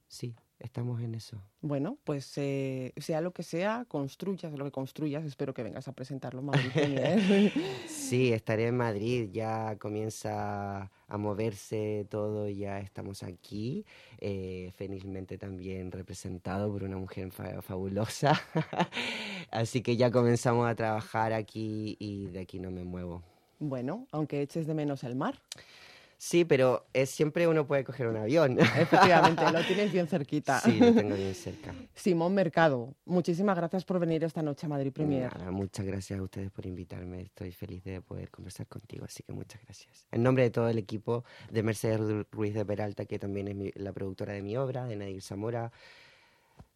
sí, estamos en eso. Bueno, pues eh, sea lo que sea, construyas lo que construyas, espero que vengas a presentarlo en Madrid Premier. [laughs] Sí, estaré en Madrid, ya comienza a moverse todo, ya estamos aquí, eh, felizmente también representado por una mujer fa- fabulosa, [laughs] así que ya comenzamos a trabajar aquí y de aquí no me muevo. bueno, aunque eches de menos el mar, Sí, pero es, siempre uno puede coger un avión. [laughs] efectivamente, lo tienes bien cerquita. Sí, lo tengo bien cerca. [laughs] Simón Mercado, muchísimas gracias por venir esta noche a Madrid Premier. Nada, muchas gracias a ustedes por invitarme. Estoy feliz de poder conversar contigo, así que muchas gracias. En nombre de todo el equipo de Mercedes Ru- Ruiz de Peralta, que también es mi- la productora de mi obra, de Nadir Zamora,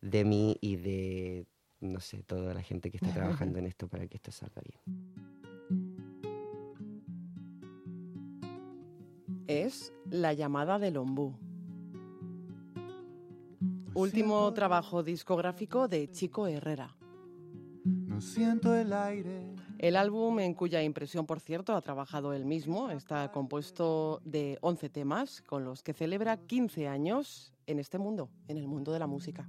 de mí y de, no sé, toda la gente que está [laughs] trabajando en esto para que esto salga bien. Es La llamada del ombú. Último trabajo discográfico de Chico Herrera. No siento el aire. El álbum, en cuya impresión, por cierto, ha trabajado él mismo, está compuesto de 11 temas con los que celebra 15 años en este mundo, en el mundo de la música.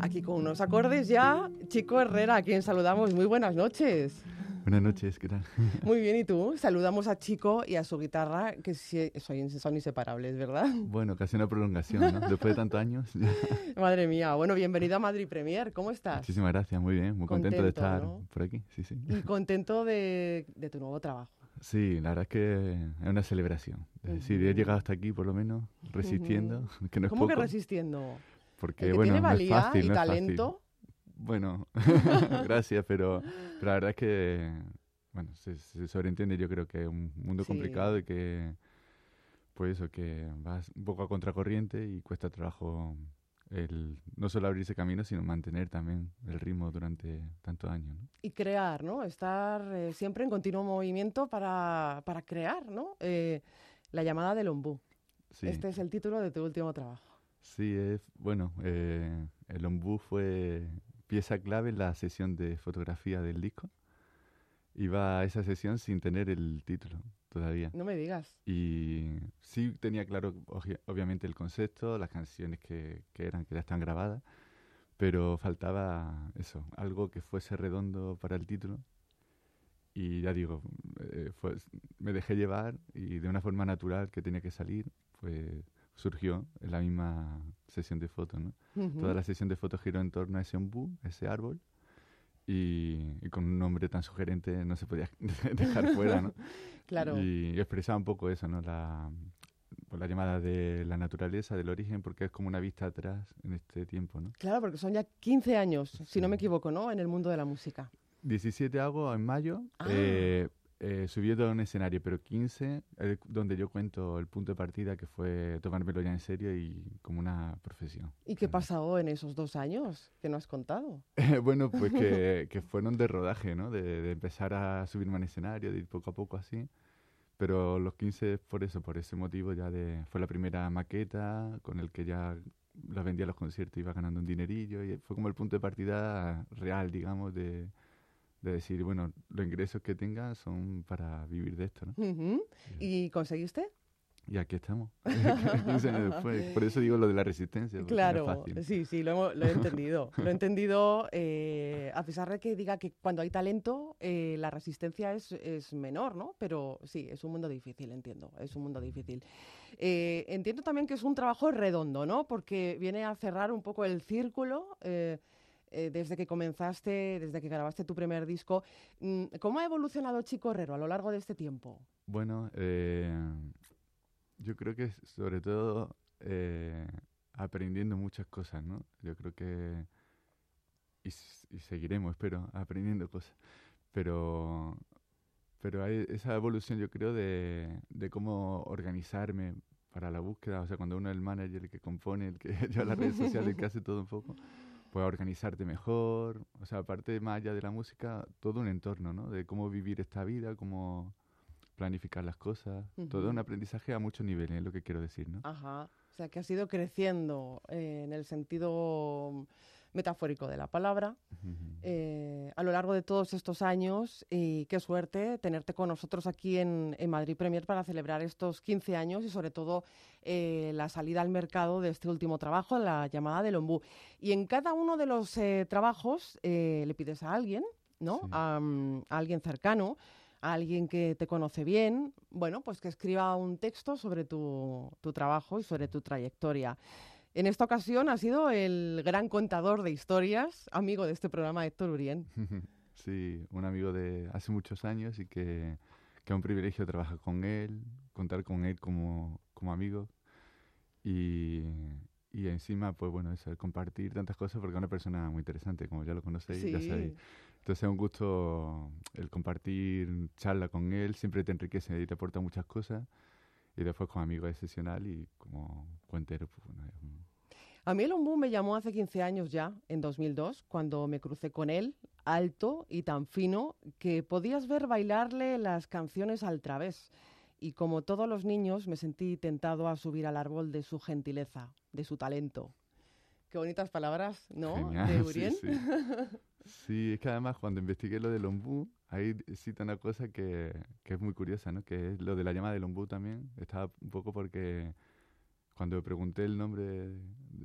Aquí con unos acordes ya, Chico Herrera, a quien saludamos. Muy buenas noches. Buenas noches, ¿qué tal? [laughs] Muy bien, ¿y tú? Saludamos a Chico y a su guitarra, que son, inseparables, ¿verdad? Bueno, casi una prolongación, ¿no? Después de tantos años. [laughs] Madre mía, bueno, bienvenido a Madrid Premier, ¿cómo estás? Muchísimas gracias, muy bien, muy contento, de Contento, estar ¿no? por aquí. Sí, sí. Y contento de, de tu nuevo trabajo. Sí, la verdad es que es una celebración. Es decir, he Ujú. llegado hasta aquí por lo menos resistiendo, [laughs] que no es ¿Cómo que poco. resistiendo? Porque, El que bueno, tiene no es valía fácil, y no talento, Bueno, [laughs] [laughs] gracias, pero, pero la verdad es que, bueno, se, se sobreentiende yo creo que es un mundo Sí. complicado y que, pues eso, que vas un poco a contracorriente y cuesta trabajo el no solo abrirse camino, sino mantener también el ritmo durante tantos años, ¿no? y crear, ¿no? Estar eh, siempre en continuo movimiento para, para crear, ¿no? Eh, la llamada del ombú. Sí, Este es el título de tu último trabajo. sí, es, bueno, eh, el ombú fue pieza clave en la sesión de fotografía del disco. Iba a esa sesión sin tener el título todavía. No me digas. Y sí tenía claro, obviamente, el concepto, las canciones que, que eran, que ya están grabadas, pero faltaba eso, algo que fuese redondo para el título. Y ya digo, eh, fue- me dejé llevar y de una forma natural que tenía que salir, pues surgió en la misma sesión de fotos, ¿no? Toda la sesión de fotos giró en torno a ese ombú, ese árbol, y, y con un nombre tan sugerente no se podía [laughs] dejar fuera, ¿no? [laughs] Claro. Y expresaba un poco eso, ¿no? La, la llamada de la naturaleza, del origen, porque es como una vista atrás en este tiempo, ¿no? Claro, porque son ya 15 años, si no me equivoco, ¿no? En el mundo de la música. 17 hago en mayo, Ah. eh, eh, subiendo a un escenario, pero 15, eh, donde yo cuento el punto de partida que fue tomármelo ya en serio y como una profesión. ¿Y qué pasó en esos dos años que no has contado? [laughs] bueno, pues que, [laughs] que fueron de rodaje, ¿no? De, de empezar a subirme al escenario, de ir poco a poco así. Pero los 15 por eso, por ese motivo ya de... Fue la primera maqueta con el que ya la vendía a los conciertos iba ganando un dinerillo y fue como el punto de partida real, digamos, de, de decir, bueno, los ingresos que tenga son para vivir de esto, ¿no? Ujú. ¿Y conseguiste? Y aquí estamos, 15 años después. Por eso digo lo de la resistencia. no Claro, fácil. sí, sí, lo, hemos- lo he entendido. Lo he entendido, eh, a pesar de que diga que cuando hay talento, eh, la resistencia es, es menor, ¿no? Pero sí, es un mundo difícil, entiendo, es un mundo difícil. Eh, entiendo también que es un trabajo redondo, ¿no? Porque viene a cerrar un poco el círculo. Eh, desde que comenzaste, desde que grabaste tu primer disco, Mm, ¿cómo ha evolucionado Chico Herrero a lo largo de este tiempo? Bueno, eh, yo creo que sobre todo eh, aprendiendo muchas cosas, ¿no? Yo creo que, y, y seguiremos, espero, aprendiendo cosas. Pero, pero hay esa evolución, yo creo, de, de cómo organizarme para la búsqueda. O sea, cuando uno es el manager, el que compone, el que [laughs] lleva las redes sociales, el que hace todo un poco, pues organizarte mejor. O sea, aparte, más allá de la música, todo un entorno, ¿no? De cómo vivir esta vida, cómo planificar las cosas. Todo un aprendizaje a muchos niveles, es lo que quiero decir, ¿no? Ajá. O sea, que has ido creciendo eh, en el sentido metafórico de la palabra eh, a lo largo de todos estos años y qué suerte tenerte con nosotros aquí en, en Madrid Premier para celebrar estos 15 años y sobre todo eh, la salida al mercado de este último trabajo, la llamada del ombú. Y en cada uno de los eh, trabajos le pides a alguien, ¿no? Sí. A, mm, a alguien cercano, a alguien que te conoce bien, bueno, pues que escriba un texto sobre tu, tu trabajo y sobre tu trayectoria. En esta ocasión ha sido el gran contador de historias, amigo de este programa, Héctor Urien. [laughs] Sí, un amigo de hace muchos años y que, que es un privilegio trabajar con él, contar con él como, como amigo y, y encima, pues bueno, eso, el compartir tantas cosas porque es una persona muy interesante, como ya lo conocéis, ya sabéis. Entonces es un gusto el compartir charla con él, siempre te enriquece y te aporta muchas cosas. Y después como amigo excepcional y como cuentero, pues bueno, es un- A mí el ombú me llamó hace 15 años ya, en 2002, cuando me crucé con él, alto y tan fino, que podías ver bailarle las canciones al través. Y como todos los niños, me sentí tentado a subir al árbol de su gentileza, de su talento. Qué bonitas palabras, ¿no? Genial, de sí, Urien. sí. Sí, es que además cuando investigué lo del ombú, ahí cita una cosa que, que es muy curiosa, ¿no? Que es lo de la llama del ombú también. Estaba un poco porque cuando me pregunté el nombre de-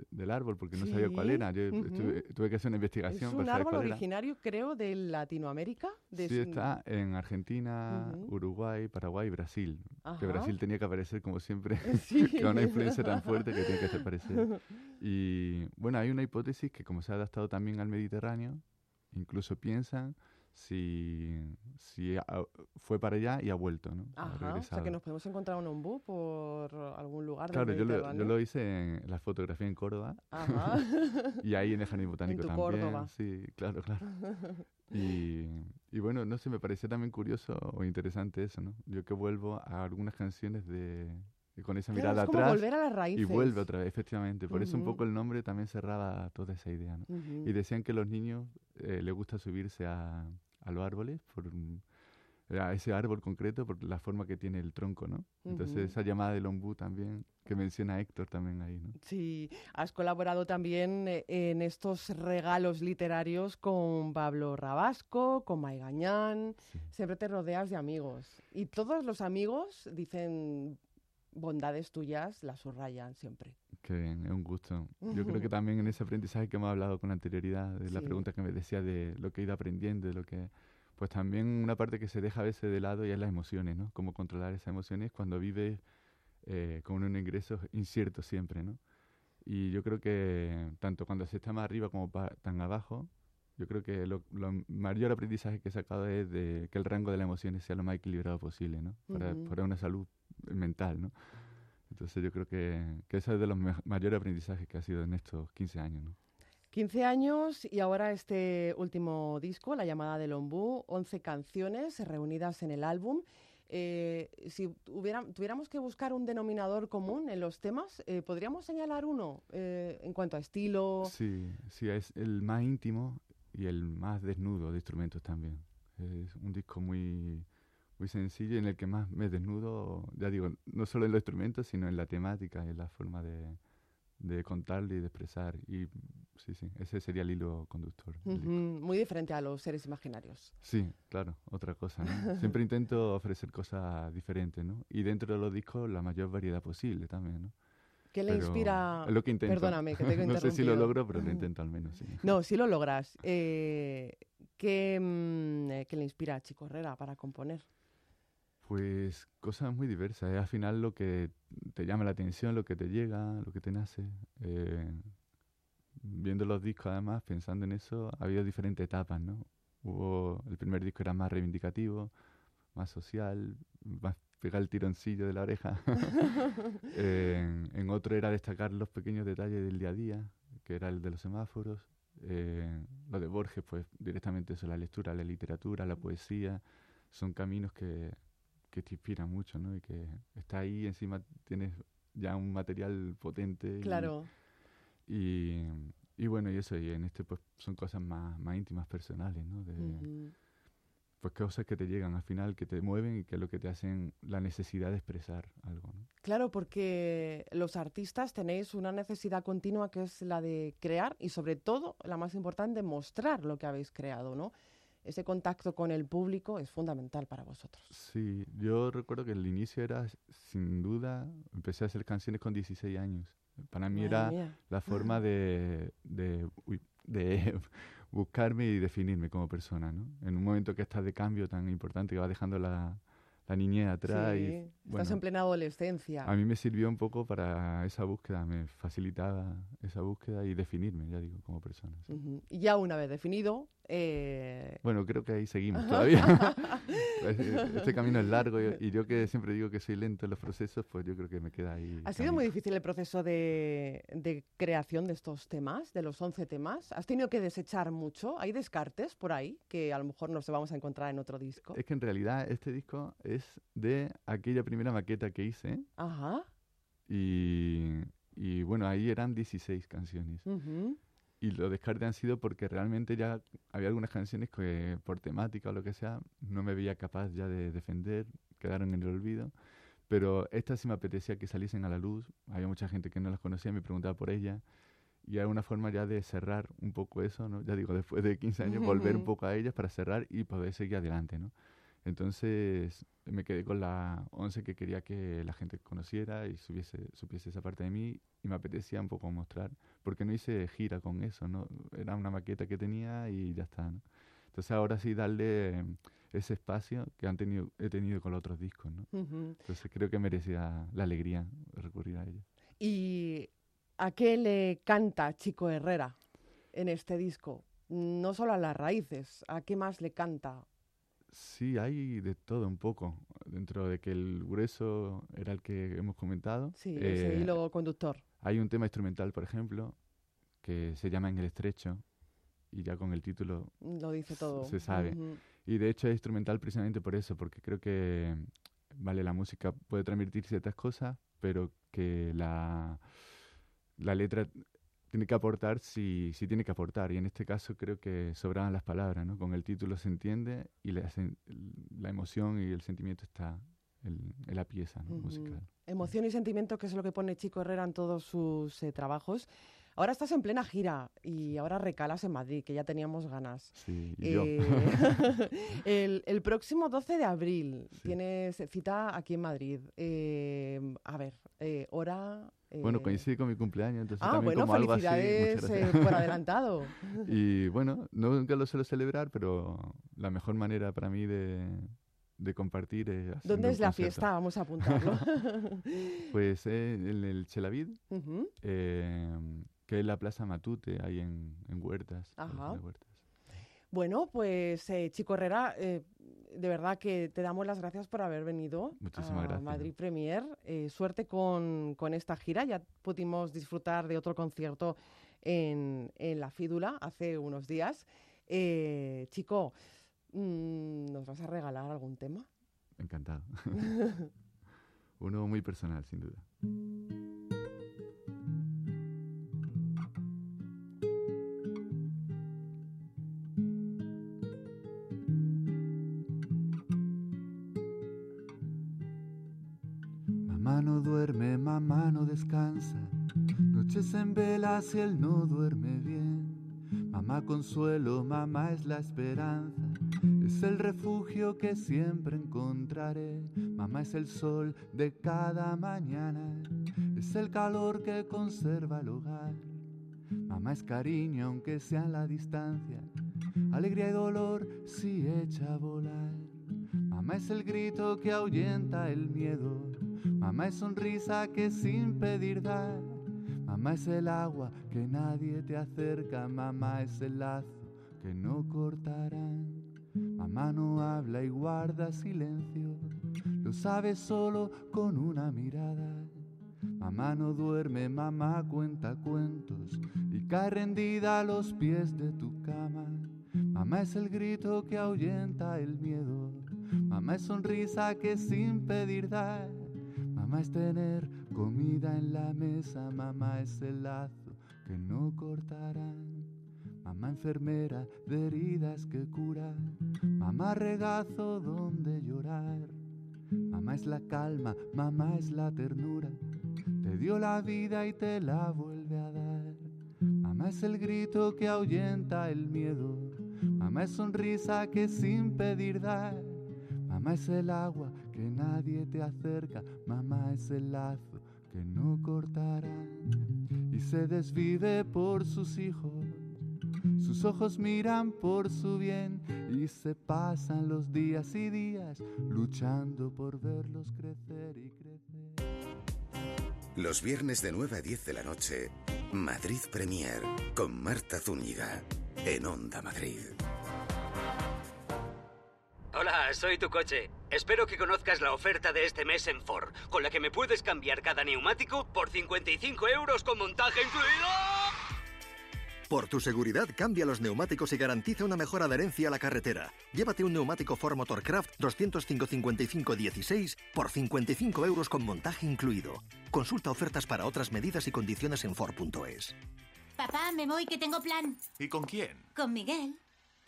del árbol, porque no sabía cuál Sí, era, yo estuve- ujú. tuve que hacer una Es investigación un para saber árbol cuál era. originario, creo, de Latinoamérica. De Sí, su- está en Argentina, Ujú. Uruguay, Paraguay y Brasil. Ajá. Que Brasil tenía que aparecer como siempre, [laughs] Sí. [laughs] que una influencia tan fuerte que tiene que aparecer. Y bueno, hay una hipótesis que como se ha adaptado también al Mediterráneo, incluso piensan si, si fue para allá y ha vuelto, ¿no? Ajá, o sea que nos podemos encontrar un ombú por algún lugar Claro, yo lo, yo lo hice en la fotografía en Córdoba Ajá. [laughs] y ahí en el Jardín [laughs] Botánico tu también. Córdoba. Sí, claro, claro. Y, y bueno, no sé, me pareció también curioso o interesante eso, ¿no? Yo que vuelvo a algunas canciones de, con esa Claro, mirada es como atrás volver a las raíces. y vuelve otra vez, efectivamente. Por eso un poco el nombre también cerraba toda esa idea, ¿no? Ujú. Y decían que los niños eh, les gusta subirse a, a los árboles por un- a ese árbol concreto por la forma que tiene el tronco, ¿no? Entonces Ujú. esa llamada del ombú también que menciona Héctor también ahí, ¿no? Sí, has colaborado también eh, en estos regalos literarios con Pablo Rabasco, con Maigañán. Sí. Siempre te rodeas de amigos. Y todos los amigos dicen bondades tuyas, las subrayan siempre. Qué bien, es un gusto. Yo creo que también en ese aprendizaje que hemos hablado con anterioridad, de la Sí. pregunta que me decía de lo que he ido aprendiendo, de lo que... Pues también una parte que se deja a veces de lado y es las emociones, ¿no? Cómo controlar esas emociones cuando vives eh, con un ingreso incierto siempre, ¿no? Y yo creo que tanto cuando se está más arriba como tan abajo, yo creo que lo, lo mayor aprendizaje que he sacado es de que el rango de las emociones sea lo más equilibrado posible, ¿no? Para, Ujú. para una salud mental, ¿no? Entonces yo creo que, que eso es de los mayores aprendizajes que ha sido en estos 15 años, ¿no? 15 años y ahora este último disco, La llamada del ombú, 11 canciones reunidas en el álbum. Eh, si tuviera- tuviéramos que buscar un denominador común en los temas, eh, ¿podríamos señalar uno eh, en cuanto a estilo? Sí, sí, es el más íntimo y el más desnudo de instrumentos también. Es un disco muy, muy sencillo en el que más me desnudo, ya digo, no solo en los instrumentos, sino en la temática y en la forma de, de contarle y de expresar. Y sí, sí, ese sería el hilo conductor. disco. Ujú, Muy diferente a los seres imaginarios. Sí, claro, otra cosa. ¿no? [laughs] Siempre intento ofrecer cosas diferentes, ¿no? Y dentro de los discos la mayor variedad posible también, ¿no? ¿Qué le Pero inspira? Es lo que intento. Perdóname, que te he [laughs] No sé si lo logro, pero lo intento al menos, sí. [laughs] No, sí lo logras. Eh, ¿qué, mm, eh, qué le inspira a Chico Herrera para componer? Pues cosas muy diversas. Es al final lo que te llama la atención, lo que te llega, lo que te nace. Eh, viendo los discos, además, pensando en eso, ha habido diferentes etapas, ¿no? Hubo, el primer disco era más reivindicativo, más social, más pegar el tironcillo de la oreja. [laughs] [laughs] en, en otro era destacar los pequeños detalles del día a día, que era el de los semáforos. Eh, lo de Borges, pues directamente eso, la lectura, la literatura, la poesía, son caminos que, que te inspiran mucho, ¿no? Y que está ahí, encima tienes ya un material potente. y- Claro. Y, y bueno, y eso, y en este pues son cosas más, más íntimas, personales, ¿no? De, Ujú. Pues cosas que te llegan al final, que te mueven y que es lo que te hacen la necesidad de expresar algo, ¿no? Claro, porque los artistas tenéis una necesidad continua que es la de crear y sobre todo, la más importante, mostrar lo que habéis creado, ¿no? Ese contacto con el público es fundamental para vosotros. Sí, yo recuerdo que el inicio era, sin duda, empecé a hacer canciones con 16 años. Para mí Madre era mía. la forma [laughs] de, de, de [laughs] buscarme y definirme como persona, ¿no? En un momento que estás de cambio tan importante, que vas dejando la, la niñez atrás Sí, y, estás bueno, en plena adolescencia. a mí me sirvió un poco para esa búsqueda, me facilitaba esa búsqueda y definirme, ya digo, como persona. sí. Ujú. Y ya una vez definido, eh, Bueno, creo que ahí seguimos [laughs] todavía. [laughs] este camino es largo y, y yo que siempre digo que soy lento en los procesos, pues yo creo que me queda ahí. ¿ha sido camino. muy difícil el proceso de, de creación de estos temas, de los 11 temas? ¿Has tenido que desechar mucho? ¿Hay descartes por ahí que a lo mejor nos vamos a encontrar en otro disco? Es que en realidad este disco es de aquella primera maqueta que hice Ajá. y, y bueno, ahí eran 16 canciones. ujú. Y los descartes han sido porque realmente ya había algunas canciones que por temática o lo que sea no me veía capaz ya de defender, quedaron en el olvido. Pero estas sí me apetecía que saliesen a la luz. Había mucha gente que no las conocía, me preguntaba por ellas. Y era una forma ya de cerrar un poco eso, ¿no? Ya digo, después de 15 años, volver un [laughs] poco a ellas para cerrar y poder seguir adelante, ¿no? Entonces me quedé con la 11 que quería que la gente conociera y supiese, supiese esa parte de mí y me apetecía un poco mostrar, porque no hice gira con eso, ¿no? Era una maqueta que tenía y ya está, ¿no? Entonces ahora sí darle eh, ese espacio que han tenido, he tenido con los otros discos, ¿no? Ujú. Entonces creo que merecía la alegría recurrir a ello. ¿Y a qué le canta Chico Herrera en este disco? No solo a las raíces, ¿a qué más le canta? Sí, hay de todo un poco. Dentro de que el grueso era el que hemos comentado. Sí, ese eh, hilo conductor. Hay un tema instrumental, por ejemplo, que se llama En el Estrecho, y ya con el título. Lo dice todo. se sabe. Ujú. Y de hecho es instrumental precisamente por eso, porque creo que, vale, la música puede transmitir ciertas cosas, pero que la, la letra tiene que aportar si, si tiene que aportar. Y en este caso creo que sobraban las palabras, ¿no? Con el título se entiende y la, la emoción y el sentimiento está en, en la pieza ¿no? Musical. Emoción y sentimiento, que es lo que pone Chico Herrera en todos sus eh, trabajos. Ahora estás en plena gira y ahora recalas en Madrid, que ya teníamos ganas. Sí, y yo. Eh, [laughs] el, el próximo 12 de abril Sí. tienes cita aquí en Madrid. Eh, a ver, eh, hora. Bueno, eh, coincide con mi cumpleaños, entonces Ah, también bueno, como algo así. muchas felicidades eh, por [laughs] adelantado. Y bueno, no nunca lo suelo celebrar, pero la mejor manera para mí de, de compartir es haciendo ¿Dónde es la fiesta? Vamos a apuntarlo. [laughs] Pues eh, en el Chelavid, eh, que es la Plaza Matute, ahí en, en Huertas. Ajá. Huertas. Bueno, pues eh, Chico Herrera, eh, de verdad que te damos las gracias por haber venido Muchísimas a gracias. Madrid Premier. Eh, suerte con, con esta gira. Ya pudimos disfrutar de otro concierto en, en La Fídula hace unos días. Chico, mm, ¿nos vas a regalar algún tema? Encantado. [laughs] Uno muy personal, sin duda. No duerme, mamá no descansa. Noches en velas y él no duerme bien. Mamá consuelo, mamá es la esperanza. Es el refugio que siempre encontraré. Mamá es el sol de cada mañana. Es el calor que conserva el hogar. Mamá es cariño aunque sea en la distancia. Alegría y dolor si echa a volar. Mamá es el grito que ahuyenta el miedo. Mamá es sonrisa que sin pedir da. Mamá es el agua que nadie te acerca. Mamá es el lazo que no cortarán. Mamá no habla y guarda silencio. Lo sabe solo con una mirada. Mamá no duerme, mamá cuenta cuentos y cae rendida a los pies de tu cama. Mamá es el grito que ahuyenta el miedo. Mamá es sonrisa que sin pedir da. Mamá es tener comida en la mesa. Mamá es el lazo que no cortarán. Mamá enfermera de heridas que cura. Mamá regazo donde llorar. Mamá es la calma, mamá es la ternura. Te dio la vida y te la vuelve a dar. Mamá es el grito que ahuyenta el miedo. Mamá es sonrisa que sin pedir da. Mamá es el agua que nadie te acerca. Mamá es el lazo que no cortarán. Y se desvive por sus hijos. Sus ojos miran por su bien y se pasan los días y días luchando por verlos crecer y crecer. Los viernes de 9 a 10 de la noche, Madrid Premier con Marta Zúñiga en Onda Madrid. Hola, soy tu coche. Espero que conozcas la oferta de este mes en Ford, con la que me puedes cambiar cada neumático por 55 euros con montaje incluido. Por tu seguridad, cambia los neumáticos y garantiza una mejor adherencia a la carretera. Llévate un neumático Ford Motorcraft 205-55-16 por 55 euros con montaje incluido. Consulta ofertas para otras medidas y condiciones en Ford.es. Papá, me voy, que tengo plan. ¿Y con quién? Con Miguel.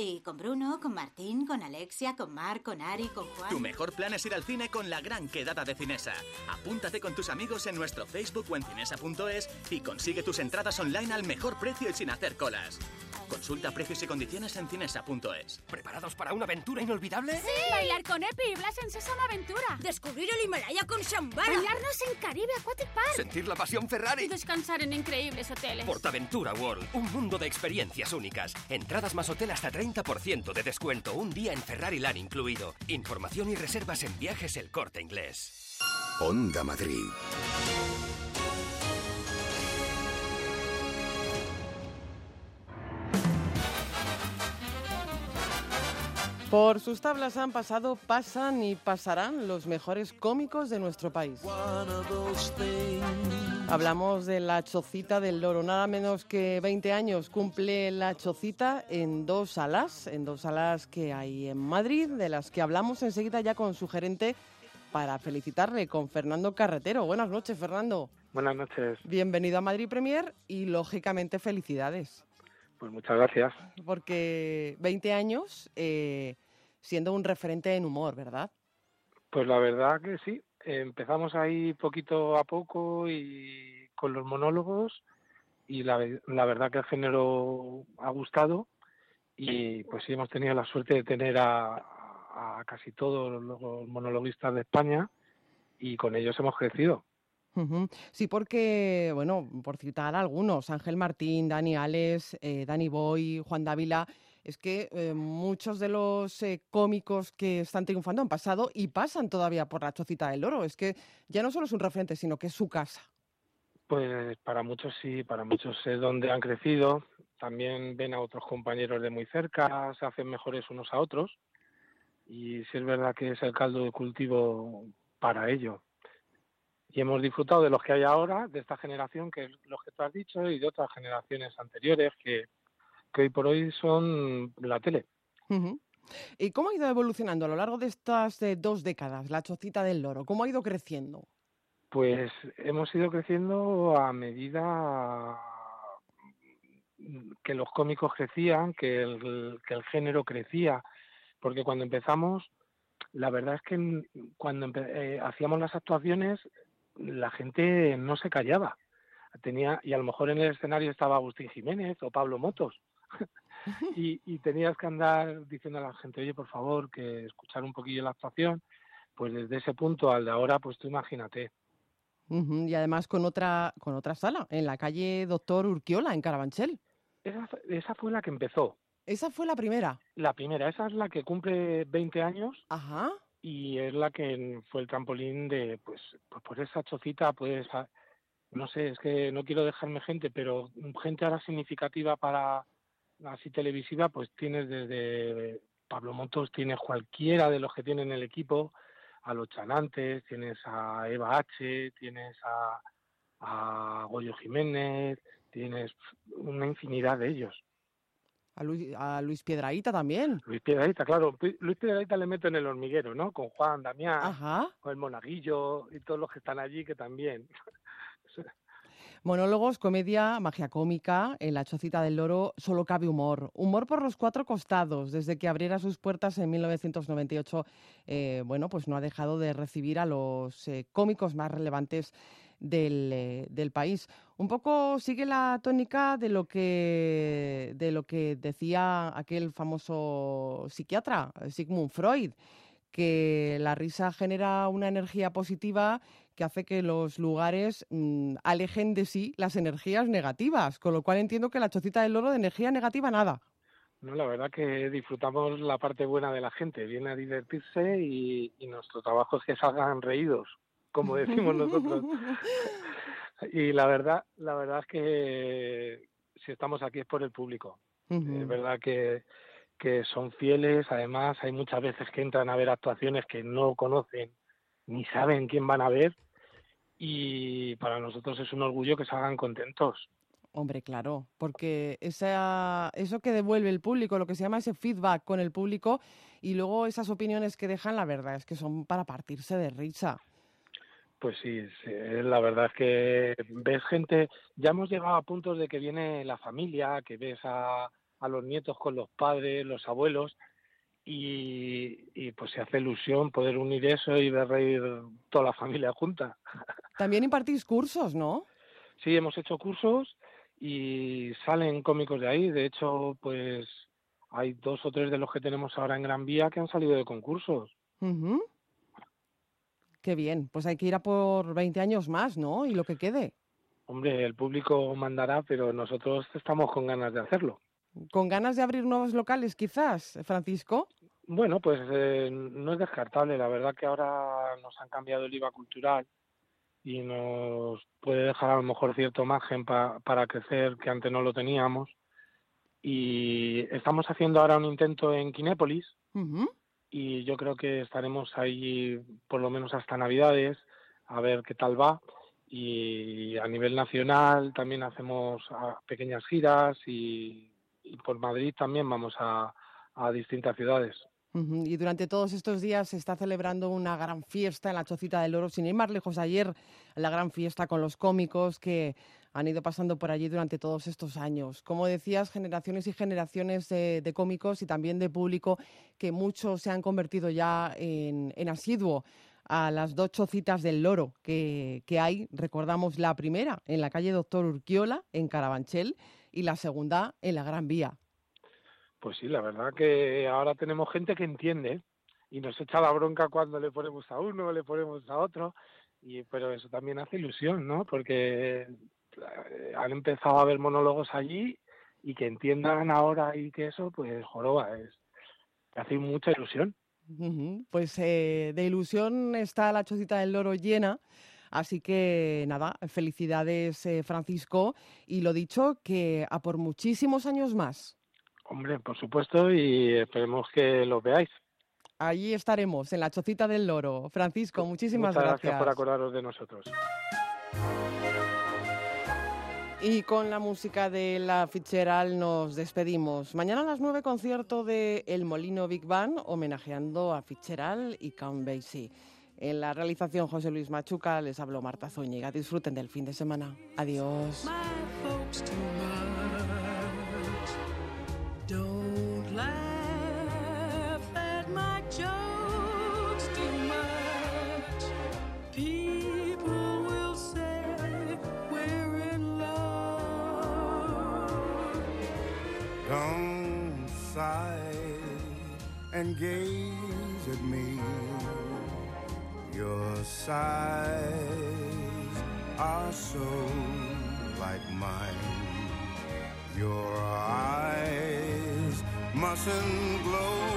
Y con Bruno, con Martín, con Alexia, con Mar, con Ari, con Juan. Tu mejor plan es ir al cine con la gran quedada de Cinesa. Apúntate con tus amigos en nuestro Facebook o en cinesa.es y consigue tus entradas online al mejor precio y sin hacer colas. Consulta precios y condiciones en cinesa.es. ¿Preparados para una aventura inolvidable? ¡Sí! Bailar con Epi y Blas en Sésamo Aventura. Descubrir el Himalaya con Shambhala. Bailarnos en Caribe Aquatic Park. Sentir la pasión Ferrari. Y descansar en increíbles hoteles. Portaventura World, un mundo de experiencias únicas. Entradas más hotel hasta 30% de descuento, un día en Ferrari Land incluido. Información y reservas en viajes El Corte Inglés. Onda Madrid. Por sus tablas han pasado, pasan y pasarán los mejores cómicos de nuestro país. Hablamos de la Chocita del Loro. Nada menos que 20 años cumple la Chocita en dos salas, en dos salas que hay en Madrid, de las que hablamos enseguida ya con su gerente para felicitarle, con Fernando Carretero. Buenas noches, Fernando. Buenas noches. Bienvenido a Madrid Premier y, lógicamente, felicidades. Pues muchas gracias. Porque 20 años eh, siendo un referente en humor, ¿verdad? Pues la verdad que sí. Empezamos ahí poquito a poco y con los monólogos y la, la verdad que el género ha gustado y pues sí hemos tenido la suerte de tener a, a casi todos los monologuistas de España y con ellos hemos crecido. Sí, porque, bueno, por citar algunos, Ángel Martín, Dani Ales, eh, Dani Boy, Juan Dávila, es que eh, muchos de los eh, cómicos que están triunfando han pasado y pasan todavía por la Chocita del Oro. Es que ya no solo es un referente, sino que es su casa. Pues para muchos sí, para muchos es donde han crecido. También ven a otros compañeros de muy cerca, se hacen mejores unos a otros. Y sí es verdad que es el caldo de cultivo para ello y hemos disfrutado de los que hay ahora, de esta generación, que es los que tú has dicho, y de otras generaciones anteriores que, que hoy por hoy son la tele. ¿Y cómo ha ido evolucionando a lo largo de estas eh, dos décadas la chocita del loro? ¿Cómo ha ido creciendo? Pues hemos ido creciendo a medida que los cómicos crecían, que el, que el género crecía, porque cuando empezamos, la verdad es que cuando eh, hacíamos las actuaciones la gente no se callaba. Tenía, y a lo mejor en el escenario estaba Agustín Jiménez o Pablo Motos. [laughs] y, y tenías que andar diciendo a la gente, oye, por favor, que escuchar un poquillo la actuación. Pues desde ese punto al de ahora, pues tú imagínate. Y además con otra, con otra sala, en la calle Doctor Urquiola, en Carabanchel. Esa, esa fue la que empezó. Esa fue la primera. La primera, esa es la que cumple 20 años Ajá. Y es la que fue el trampolín de, pues, pues por esa chocita, pues, no sé, es que no quiero dejarme gente, pero gente ahora significativa para así televisiva, pues tienes desde Pablo Motos, tienes cualquiera de los que tienen el equipo, a los chanantes, tienes a Eva H, tienes a, a Goyo Jiménez, tienes una infinidad de ellos. A Luis, a Luis Piedraíta también. Luis Piedrahita, claro, Luis Piedrahita le meto en el hormiguero, ¿no? Con Juan, Damián, Ajá. con el Monaguillo y todos los que están allí que también. [laughs] Monólogos, comedia, magia cómica. En la Chocita del Loro solo cabe humor. Humor por los cuatro costados. Desde que abriera sus puertas en 1998, eh, bueno, pues no ha dejado de recibir a los eh, cómicos más relevantes del, eh, del país. Un poco sigue la tónica de lo que de lo que decía aquel famoso psiquiatra, Sigmund Freud, que la risa genera una energía positiva que hace que los lugares mm, alejen de sí las energías negativas, con lo cual entiendo que la chocita del loro de energía negativa nada. No, la verdad que disfrutamos la parte buena de la gente, viene a divertirse y, y nuestro trabajo es que salgan reídos, como decimos nosotros. Y la verdad, la verdad es que si estamos aquí es por el público. Es verdad que, que son fieles, además hay muchas veces que entran a ver actuaciones que no conocen ni saben quién van a ver y para nosotros es un orgullo que salgan contentos. Hombre, claro, porque esa, eso que devuelve el público, lo que se llama ese feedback con el público y luego esas opiniones que dejan, la verdad es que son para partirse de risa. Pues sí, sí, la verdad es que ves gente, ya hemos llegado a puntos de que viene la familia, que ves a, a los nietos con los padres, los abuelos, y, y pues se hace ilusión poder unir eso y ver reír toda la familia junta. [laughs] También impartís cursos, ¿no? Sí, hemos hecho cursos y salen cómicos de ahí. De hecho, pues hay dos o tres de los que tenemos ahora en Gran Vía que han salido de concursos. Ujú. Qué bien, pues hay que ir a por 20 años más, ¿no? Y lo que quede. Hombre, el público mandará, pero nosotros estamos con ganas de hacerlo. ¿Con ganas de abrir nuevos locales, quizás, Francisco? Bueno, pues eh, no es descartable. La verdad que ahora nos han cambiado el IVA cultural y nos puede dejar a lo mejor cierto margen pa- para crecer que antes no lo teníamos. Y estamos haciendo ahora un intento en Kinépolis Ujú. Y yo creo que estaremos ahí por lo menos hasta Navidades a ver qué tal va. Y a nivel nacional también hacemos ah, pequeñas giras y, y por Madrid también vamos a, a distintas ciudades. Y durante todos estos días se está celebrando una gran fiesta en la Chocita del Oro. Sin ir más lejos, ayer la gran fiesta con los cómicos que han ido pasando por allí durante todos estos años. Como decías, generaciones y generaciones de, cómicos y también de público que muchos se han convertido ya en, en asiduo a las dos chocitas del loro que, que hay. Recordamos la primera en la calle Doctor Urquiola, en Carabanchel, y la segunda en la Gran Vía. Pues sí, la verdad que ahora tenemos gente que entiende y nos echa la bronca cuando le ponemos a uno, le ponemos a otro, y pero eso también hace ilusión, ¿no? Porque eh, han empezado a haber monólogos allí y que entiendan ahora y que eso, pues joroba, es hace mucha ilusión. Pues eh, de ilusión está la chocita del loro llena. Así que nada, felicidades eh, Francisco y lo dicho, que a por muchísimos años más. Hombre, por supuesto, y esperemos que los veáis. Allí estaremos, en la chocita del loro. Francisco, muchísimas Muchas gracias. gracias por acordaros de nosotros. Y con la música de la Fitzgerald nos despedimos. Mañana a las 9 concierto de El Molino Big Band homenajeando a Fitzgerald y Count Basie. En la realización José Luis Machuca les habló Marta Zúñiga. Disfruten del fin de semana. Adiós. And gaze at me. Your sighs are so like mine. Your eyes mustn't glow.